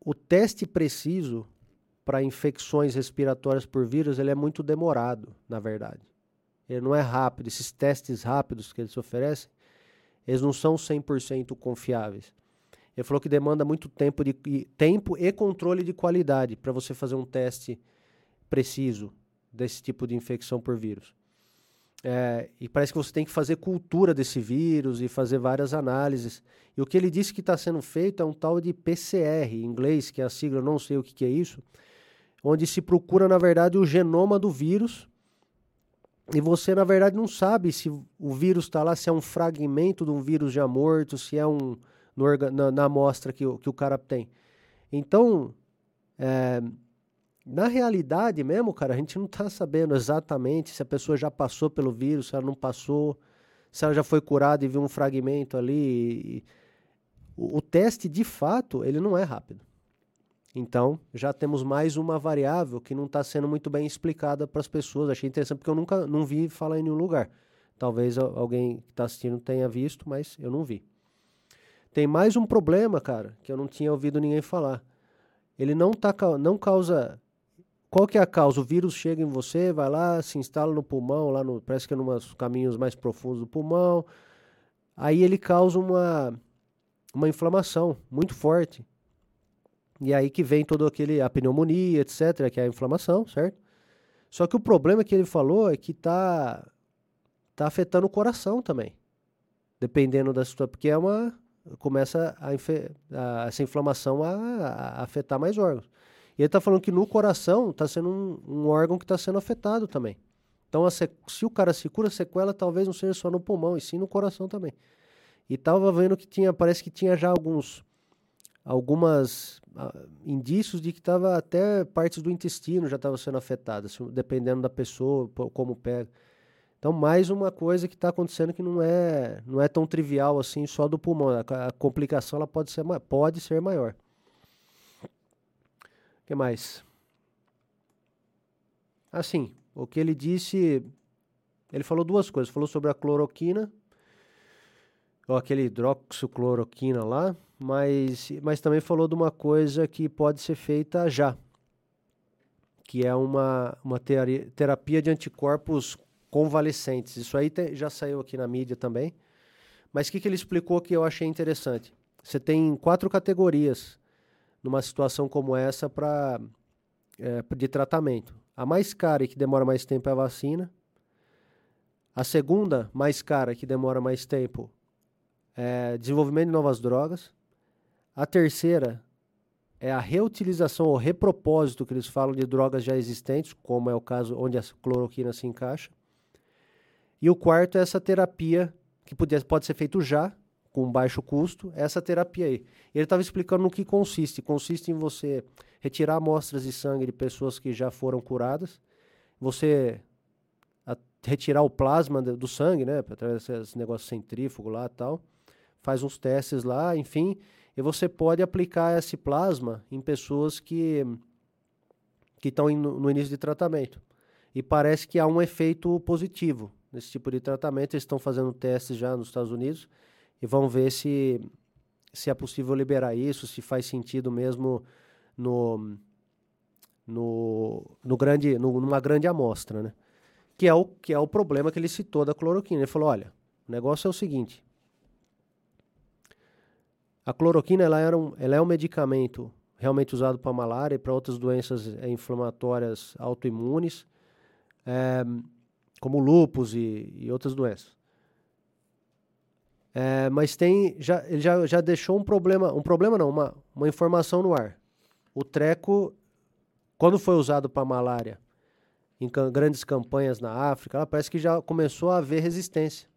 o teste preciso para infecções respiratórias por vírus ele é muito demorado, na verdade ele não é rápido. Esses testes rápidos que eles oferecem, eles não são 100% confiáveis. Ele falou que demanda muito tempo, de, tempo e controle de qualidade para você fazer um teste preciso desse tipo de infecção por vírus. É, e parece que você tem que fazer cultura desse vírus e fazer várias análises. E o que ele disse que está sendo feito é um tal de PCR, em inglês, que é a sigla, não sei o que, que é isso, onde se procura, na verdade, o genoma do vírus e você, na verdade, não sabe se o vírus está lá, se é um fragmento de um vírus já morto, se é um no, na, na amostra que, que o cara tem. Então, é, na realidade mesmo, cara, a gente não está sabendo exatamente se a pessoa já passou pelo vírus, se ela não passou, se ela já foi curada e viu um fragmento ali. E, o, o teste, de fato, ele não é rápido. Então, já temos mais uma variável que não está sendo muito bem explicada para as pessoas. Achei interessante porque eu nunca não vi falar em nenhum lugar. Talvez alguém que está assistindo tenha visto, mas eu não vi. Tem mais um problema, cara, que eu não tinha ouvido ninguém falar. Ele não, tá, não causa. Qual que é a causa? O vírus chega em você, vai lá, se instala no pulmão, lá no, parece que é nos caminhos mais profundos do pulmão. Aí ele causa uma, uma inflamação muito forte. E aí que vem todo aquele a pneumonia, etc, que é a inflamação, certo? Só que o problema que ele falou é que tá tá afetando o coração também. Dependendo da situação, porque é uma começa a, a essa inflamação a, a, afetar mais órgãos. E ele está falando que no coração está sendo um, um, órgão que está sendo afetado também. Então, se, o cara se cura, a sequela talvez não seja só no pulmão, e sim no coração também. E tava vendo que tinha, parece que tinha já alguns algumas indícios de que estava até partes do intestino já estavam sendo afetadas, dependendo da pessoa, como pega. Então, mais uma coisa que está acontecendo que não é, não é tão trivial assim só do pulmão. A, a complicação ela pode ser, pode ser maior. O que mais? Assim, o que ele disse Ele falou duas coisas. Falou sobre a cloroquina, ou aquele hidroxicloroquina lá, mas, mas também falou de uma coisa que pode ser feita já, que é uma, uma terapia de anticorpos convalescentes. Isso aí te, já saiu aqui na mídia também. Mas o que, que ele explicou que eu achei interessante? Você tem quatro categorias numa situação como essa para é, de tratamento. A mais cara e que demora mais tempo é a vacina. A segunda, mais cara, que demora mais tempo, é desenvolvimento de novas drogas. A terceira é a reutilização ou repropósito que eles falam de drogas já existentes, como é o caso onde a cloroquina se encaixa. E o quarto é essa terapia que podia, pode ser feito já, com baixo custo, essa terapia aí. Ele estava explicando no que consiste. Consiste em você retirar amostras de sangue de pessoas que já foram curadas, você a, retirar o plasma do sangue, né, através desses negócios centrífugo lá e tal, faz uns testes lá, enfim, e você pode aplicar esse plasma em pessoas que que estão no início de tratamento. E parece que há um efeito positivo nesse tipo de tratamento. Eles estão fazendo testes já nos Estados Unidos e vão ver se, se é possível liberar isso, se faz sentido mesmo no, no, no grande, no, numa grande amostra, né? Que é, o, que é o problema que ele citou da cloroquina. Ele falou, olha, o negócio é o seguinte, a cloroquina ela, era um, ela é um medicamento realmente usado para malária e para outras doenças é, inflamatórias autoimunes, é, como lúpus e, e outras doenças. É, mas tem já ele já, já deixou um problema, um problema não, uma, uma informação no ar. O treco, quando foi usado para malária em grandes campanhas na África, parece que já começou a haver resistência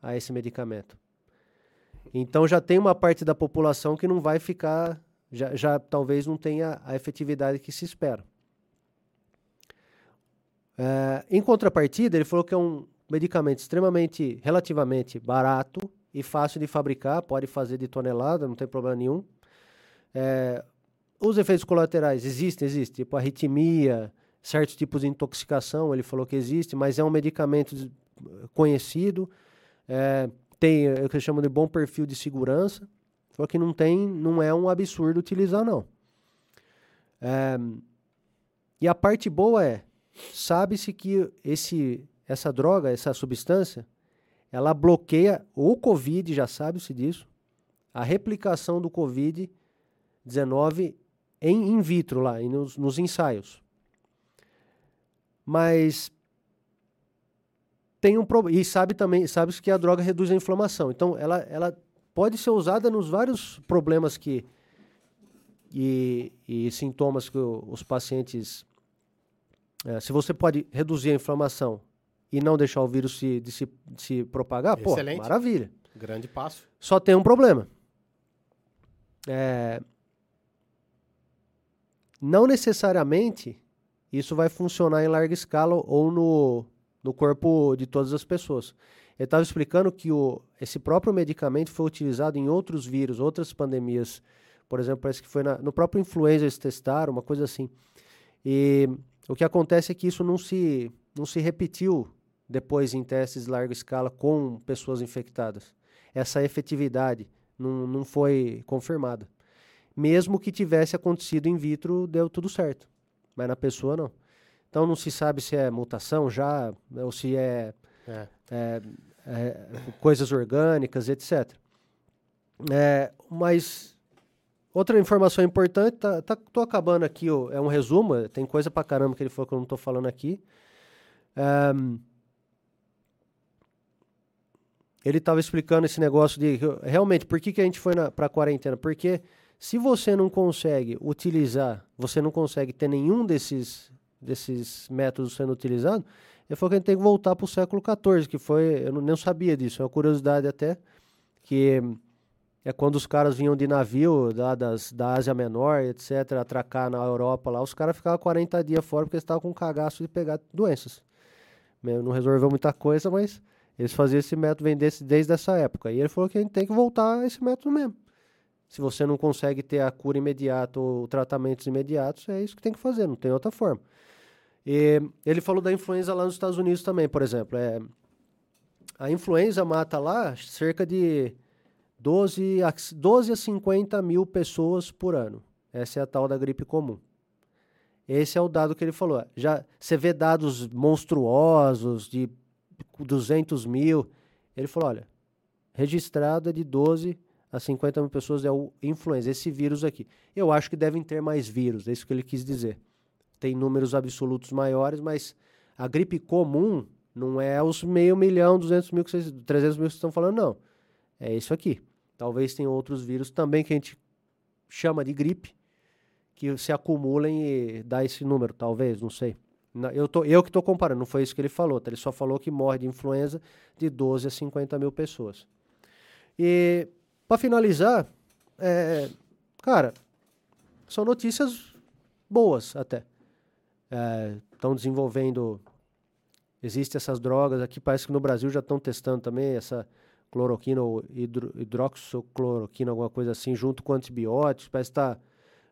a esse medicamento. Então já tem uma parte da população que não vai ficar, já, já talvez não tenha a efetividade que se espera. É, em contrapartida, ele falou que é um medicamento extremamente, relativamente barato e fácil de fabricar, pode fazer de tonelada, não tem problema nenhum. É, os efeitos colaterais existem, existem, tipo arritmia, certos tipos de intoxicação, ele falou que existe, mas é um medicamento conhecido, é, tem é o que eles chamam de bom perfil de segurança, só que não tem, não é um absurdo utilizar não. É, e a parte boa é, sabe-se que esse essa droga, essa substância, ela bloqueia o Covid, já sabe-se disso, a replicação do Covid-19 em in vitro lá, nos, nos ensaios. Mas tem um problema. E sabe também, sabe que a droga reduz a inflamação. Então, ela, ela pode ser usada nos vários problemas que e, e sintomas que os pacientes. É, se você pode reduzir a inflamação e não deixar o vírus se, de se, de se propagar, Excelente. pô, maravilha. Grande passo. Só tem um problema. É, não necessariamente isso vai funcionar em larga escala ou no, no corpo de todas as pessoas. Ele estava explicando que o, esse próprio medicamento foi utilizado em outros vírus, outras pandemias. Por exemplo, parece que foi na, no próprio influenza eles testaram, uma coisa assim. E o que acontece é que isso não se, não se repetiu depois em testes de larga escala com pessoas infectadas. Essa efetividade não, não foi confirmada. Mesmo que tivesse acontecido in vitro, deu tudo certo. Mas na pessoa, não. Então não se sabe se é mutação já, ou se é, é. é, é coisas orgânicas, etc. É, mas outra informação importante, tá, tá, tô acabando aqui, ó, é um resumo, tem coisa pra caramba que ele falou que eu não tô falando aqui. Um, ele estava explicando esse negócio de realmente por que, que a gente foi para a quarentena? Porque se você não consegue utilizar, você não consegue ter nenhum desses, desses métodos sendo utilizado, ele falou que a gente tem que voltar para o século XIV, que foi, eu não, nem sabia disso, é uma curiosidade até, que é quando os caras vinham de navio das, da Ásia Menor, etc., atracar na Europa lá, os caras ficavam 40 dias fora porque eles estavam com cagaço de pegar doenças. Não resolveu muita coisa, mas eles faziam esse método, vem desse, desde essa época. E ele falou que a gente tem que voltar a esse método mesmo. Se você não consegue ter a cura imediata ou tratamentos imediatos, é isso que tem que fazer, não tem outra forma. E ele falou da influenza lá nos Estados Unidos também, por exemplo. É, a influenza mata lá cerca de 12 a, 12 a 50 mil pessoas por ano. Essa é a tal da gripe comum. Esse é o dado que ele falou. Já você vê dados monstruosos de 200 mil. Ele falou, olha, registrado é de 12 a 50 mil pessoas é o influenza, esse vírus aqui. Eu acho que devem ter mais vírus, é isso que ele quis dizer. Tem números absolutos maiores, mas a gripe comum não é os meio milhão, 200 mil, que vocês, 300 mil que vocês estão falando, não. É isso aqui. Talvez tenha outros vírus também que a gente chama de gripe, que se acumulem e dá esse número, talvez, não sei. Eu, tô, eu que estou comparando, não foi isso que ele falou. Tá? Ele só falou que morre de influenza de 12 a 50 mil pessoas. E, para finalizar, é, cara, são notícias boas até. Estão é, desenvolvendo. Existem essas drogas aqui, parece que no Brasil já estão testando também essa cloroquina ou hidro, hidroxicloroquina, alguma coisa assim, junto com antibióticos. Parece que está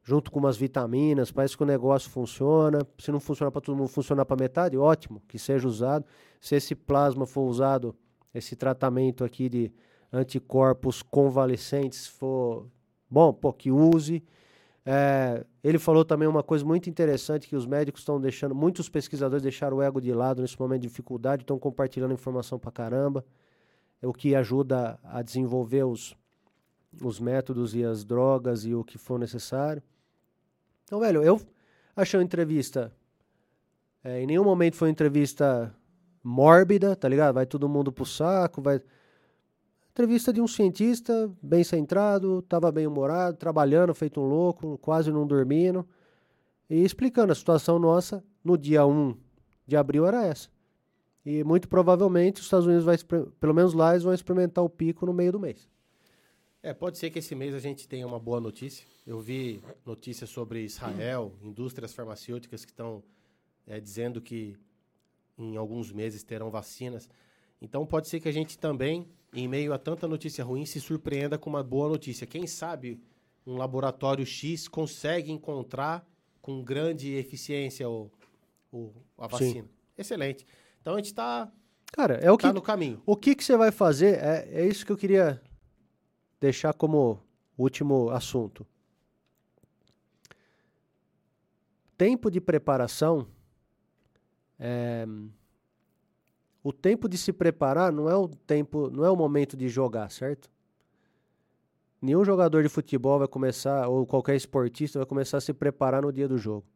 junto com umas vitaminas, parece que o negócio funciona. Se não funcionar para todo mundo, funcionar para metade, ótimo, que seja usado. Se esse plasma for usado, esse tratamento aqui de anticorpos convalescentes for bom, pô, que use. É, ele falou também uma coisa muito interessante que os médicos estão deixando, muitos pesquisadores deixaram o ego de lado nesse momento de dificuldade, estão compartilhando informação para caramba, é o que ajuda a desenvolver os, os métodos e as drogas e o que for necessário. Então, velho, eu achei uma entrevista. É, em nenhum momento foi uma entrevista mórbida, tá ligado? Vai todo mundo pro saco, vai. Entrevista de um cientista bem centrado, tava bem humorado, trabalhando, feito um louco, quase não dormindo. E explicando a situação nossa no dia 1 de abril era essa. E muito provavelmente os Estados Unidos vai, pelo menos lá, eles vão experimentar o pico no meio do mês. É, pode ser que esse mês a gente tenha uma boa notícia. Eu vi notícias sobre Israel, indústrias farmacêuticas que estão é, dizendo que em alguns meses terão vacinas. Então pode ser que a gente também, em meio a tanta notícia ruim, se surpreenda com uma boa notícia. Quem sabe um laboratório X consegue encontrar com grande eficiência o, o a vacina. Sim. Excelente. Então a gente está Cara, é o tá que, no caminho. O que, que você vai fazer? É, é isso que eu queria deixar como último assunto. Tempo de preparação. É, o tempo de se preparar não é o tempo, não é o momento de jogar, certo? Nenhum jogador de futebol vai começar, ou qualquer esportista vai começar a se preparar no dia do jogo.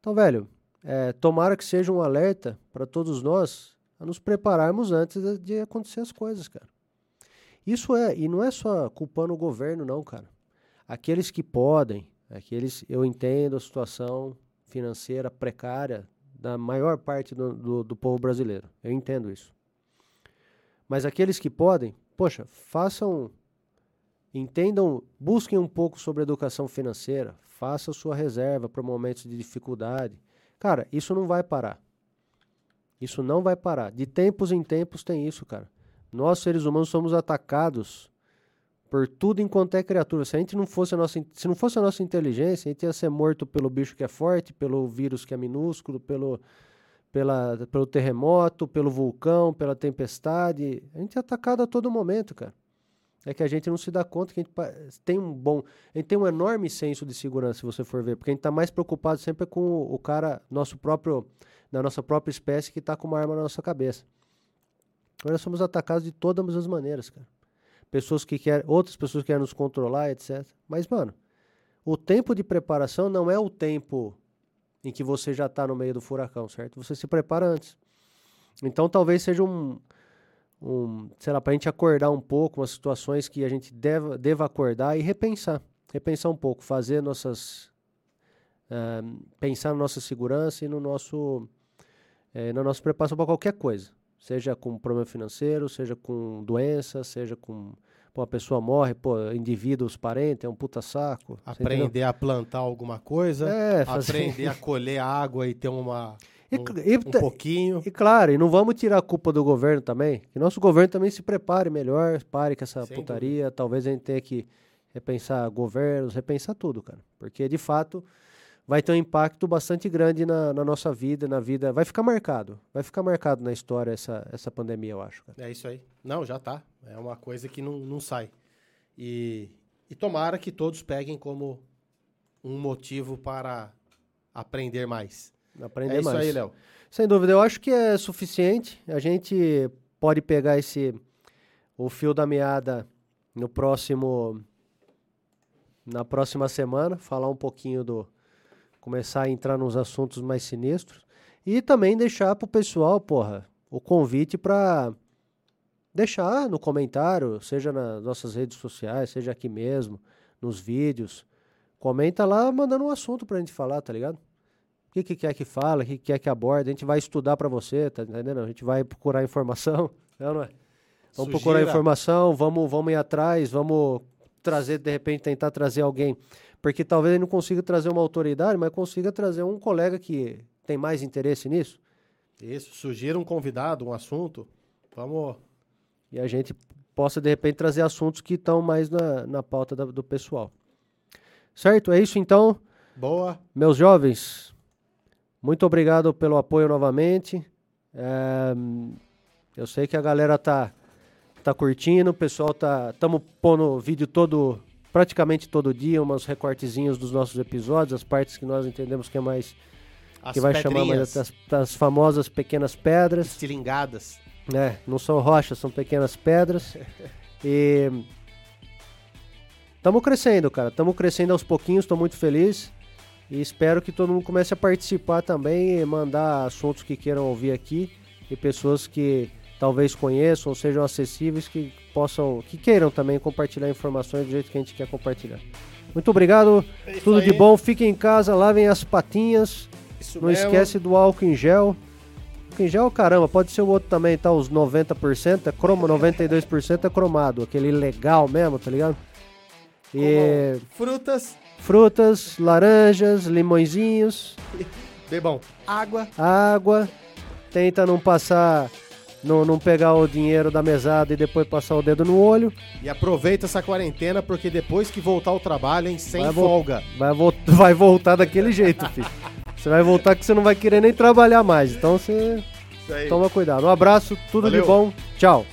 Então, velho, é, tomara que seja um alerta para todos nós a nos prepararmos antes de, de acontecer as coisas, cara. Isso é, e não é só culpando o governo, não, cara. Aqueles que podem, aqueles, eu entendo a situação financeira precária da maior parte do, do, do povo brasileiro. Eu entendo isso. Mas aqueles que podem, poxa, façam, entendam, busquem um pouco sobre educação financeira, faça sua reserva para momentos de dificuldade. Cara, isso não vai parar. Isso não vai parar. De tempos em tempos tem isso, cara. Nós, seres humanos, somos atacados por tudo enquanto é criatura. Se a gente não fosse a nossa, se não fosse a nossa inteligência, a gente ia ser morto pelo bicho que é forte, pelo vírus que é minúsculo, pelo, pela, pelo terremoto, pelo vulcão, pela tempestade. A gente é atacado a todo momento, cara. É que a gente não se dá conta que a gente tem um bom. A gente tem um enorme senso de segurança, se você for ver, porque a gente está mais preocupado sempre com o cara, nosso próprio, da nossa própria espécie, que está com uma arma na nossa cabeça. Nós somos atacados de todas as maneiras, cara. Pessoas que querem, outras pessoas querem nos controlar, etc. Mas, mano, o tempo de preparação não é o tempo em que você já está no meio do furacão, certo? Você se prepara antes. Então, talvez seja um, um sei lá, para a gente acordar um pouco, umas situações que a gente deva, deva acordar e repensar. Repensar um pouco, fazer nossas. Uh, pensar na nossa segurança e no nosso, eh, na nossa preparação para qualquer coisa. Seja com problema financeiro, seja com doença, seja com. Pô, a pessoa morre, pô, indivíduos, parentes, é um puta saco. Aprender a plantar alguma coisa, é, fazer... aprender a colher água e ter uma. E, um, e, um pouquinho. E claro, e não vamos tirar a culpa do governo também. Que nosso governo também se prepare melhor, pare com essa Sem putaria. Dúvida. Talvez a gente tenha que repensar governos, repensar tudo, cara. Porque, de fato, vai ter um impacto bastante grande na, na, nossa vida, na vida. Vai ficar marcado. Vai ficar marcado na história essa, essa pandemia, eu acho. Cara. É isso aí. Não, já tá. É uma coisa que não, não sai. E, e tomara que todos peguem como um motivo para aprender mais. Aprender é mais. isso aí, Léo. Sem dúvida, eu acho que é suficiente. A gente pode pegar esse o fio da meada no próximo na próxima semana, falar um pouquinho do começar a entrar nos assuntos mais sinistros e também deixar pro pessoal, porra, o convite para deixar no comentário, seja nas nossas redes sociais, seja aqui mesmo, nos vídeos. Comenta lá mandando um assunto pra gente falar, tá ligado? O que, que quer que fala, o que, que quer que aborde, a gente vai estudar para você, tá entendendo? A gente vai procurar informação, não, não é? Vamos Sugira. procurar informação, vamos, vamos ir atrás, vamos trazer, de repente, tentar trazer alguém porque talvez ele não consiga trazer uma autoridade, mas consiga trazer um colega que tem mais interesse nisso. Isso, sugira um convidado, um assunto, vamos... E a gente possa, de repente, trazer assuntos que estão mais na, na pauta da, do pessoal. Certo? É isso, então. Boa. Meus jovens, muito obrigado pelo apoio novamente. É, eu sei que a galera tá, tá curtindo, o pessoal tá... Estamos pondo vídeo todo praticamente todo dia umas recortezinhos dos nossos episódios, as partes que nós entendemos que é mais as que vai chamar mais das, das, famosas pequenas pedras, estilingadas. É, não são rochas, são pequenas pedras. e estamos crescendo, cara. Estamos crescendo aos pouquinhos, estou muito feliz. E espero que todo mundo comece a participar também e mandar assuntos que queiram ouvir aqui e pessoas que talvez conheçam ou sejam acessíveis que possam, que queiram também compartilhar informações do jeito que a gente quer compartilhar. Muito obrigado, é tudo aí. de bom, fiquem em casa, lavem as patinhas, isso não mesmo. esquece do álcool em gel. Álcool em gel, caramba, pode ser o outro também, tá? Os 90%, é cromo, 92% é cromado, aquele legal mesmo, tá ligado? E... Frutas. Frutas, laranjas, limõezinhos. Bebam água. Água. Tenta não passar não, não pegar o dinheiro da mesada e depois passar o dedo no olho. E aproveita essa quarentena, porque depois que voltar ao trabalho, hein, sem vai folga. Vai, vo vai voltar daquele jeito, filho. Você vai voltar que você não vai querer nem trabalhar mais. Então você toma cuidado. Um abraço, tudo Valeu. de bom. Tchau.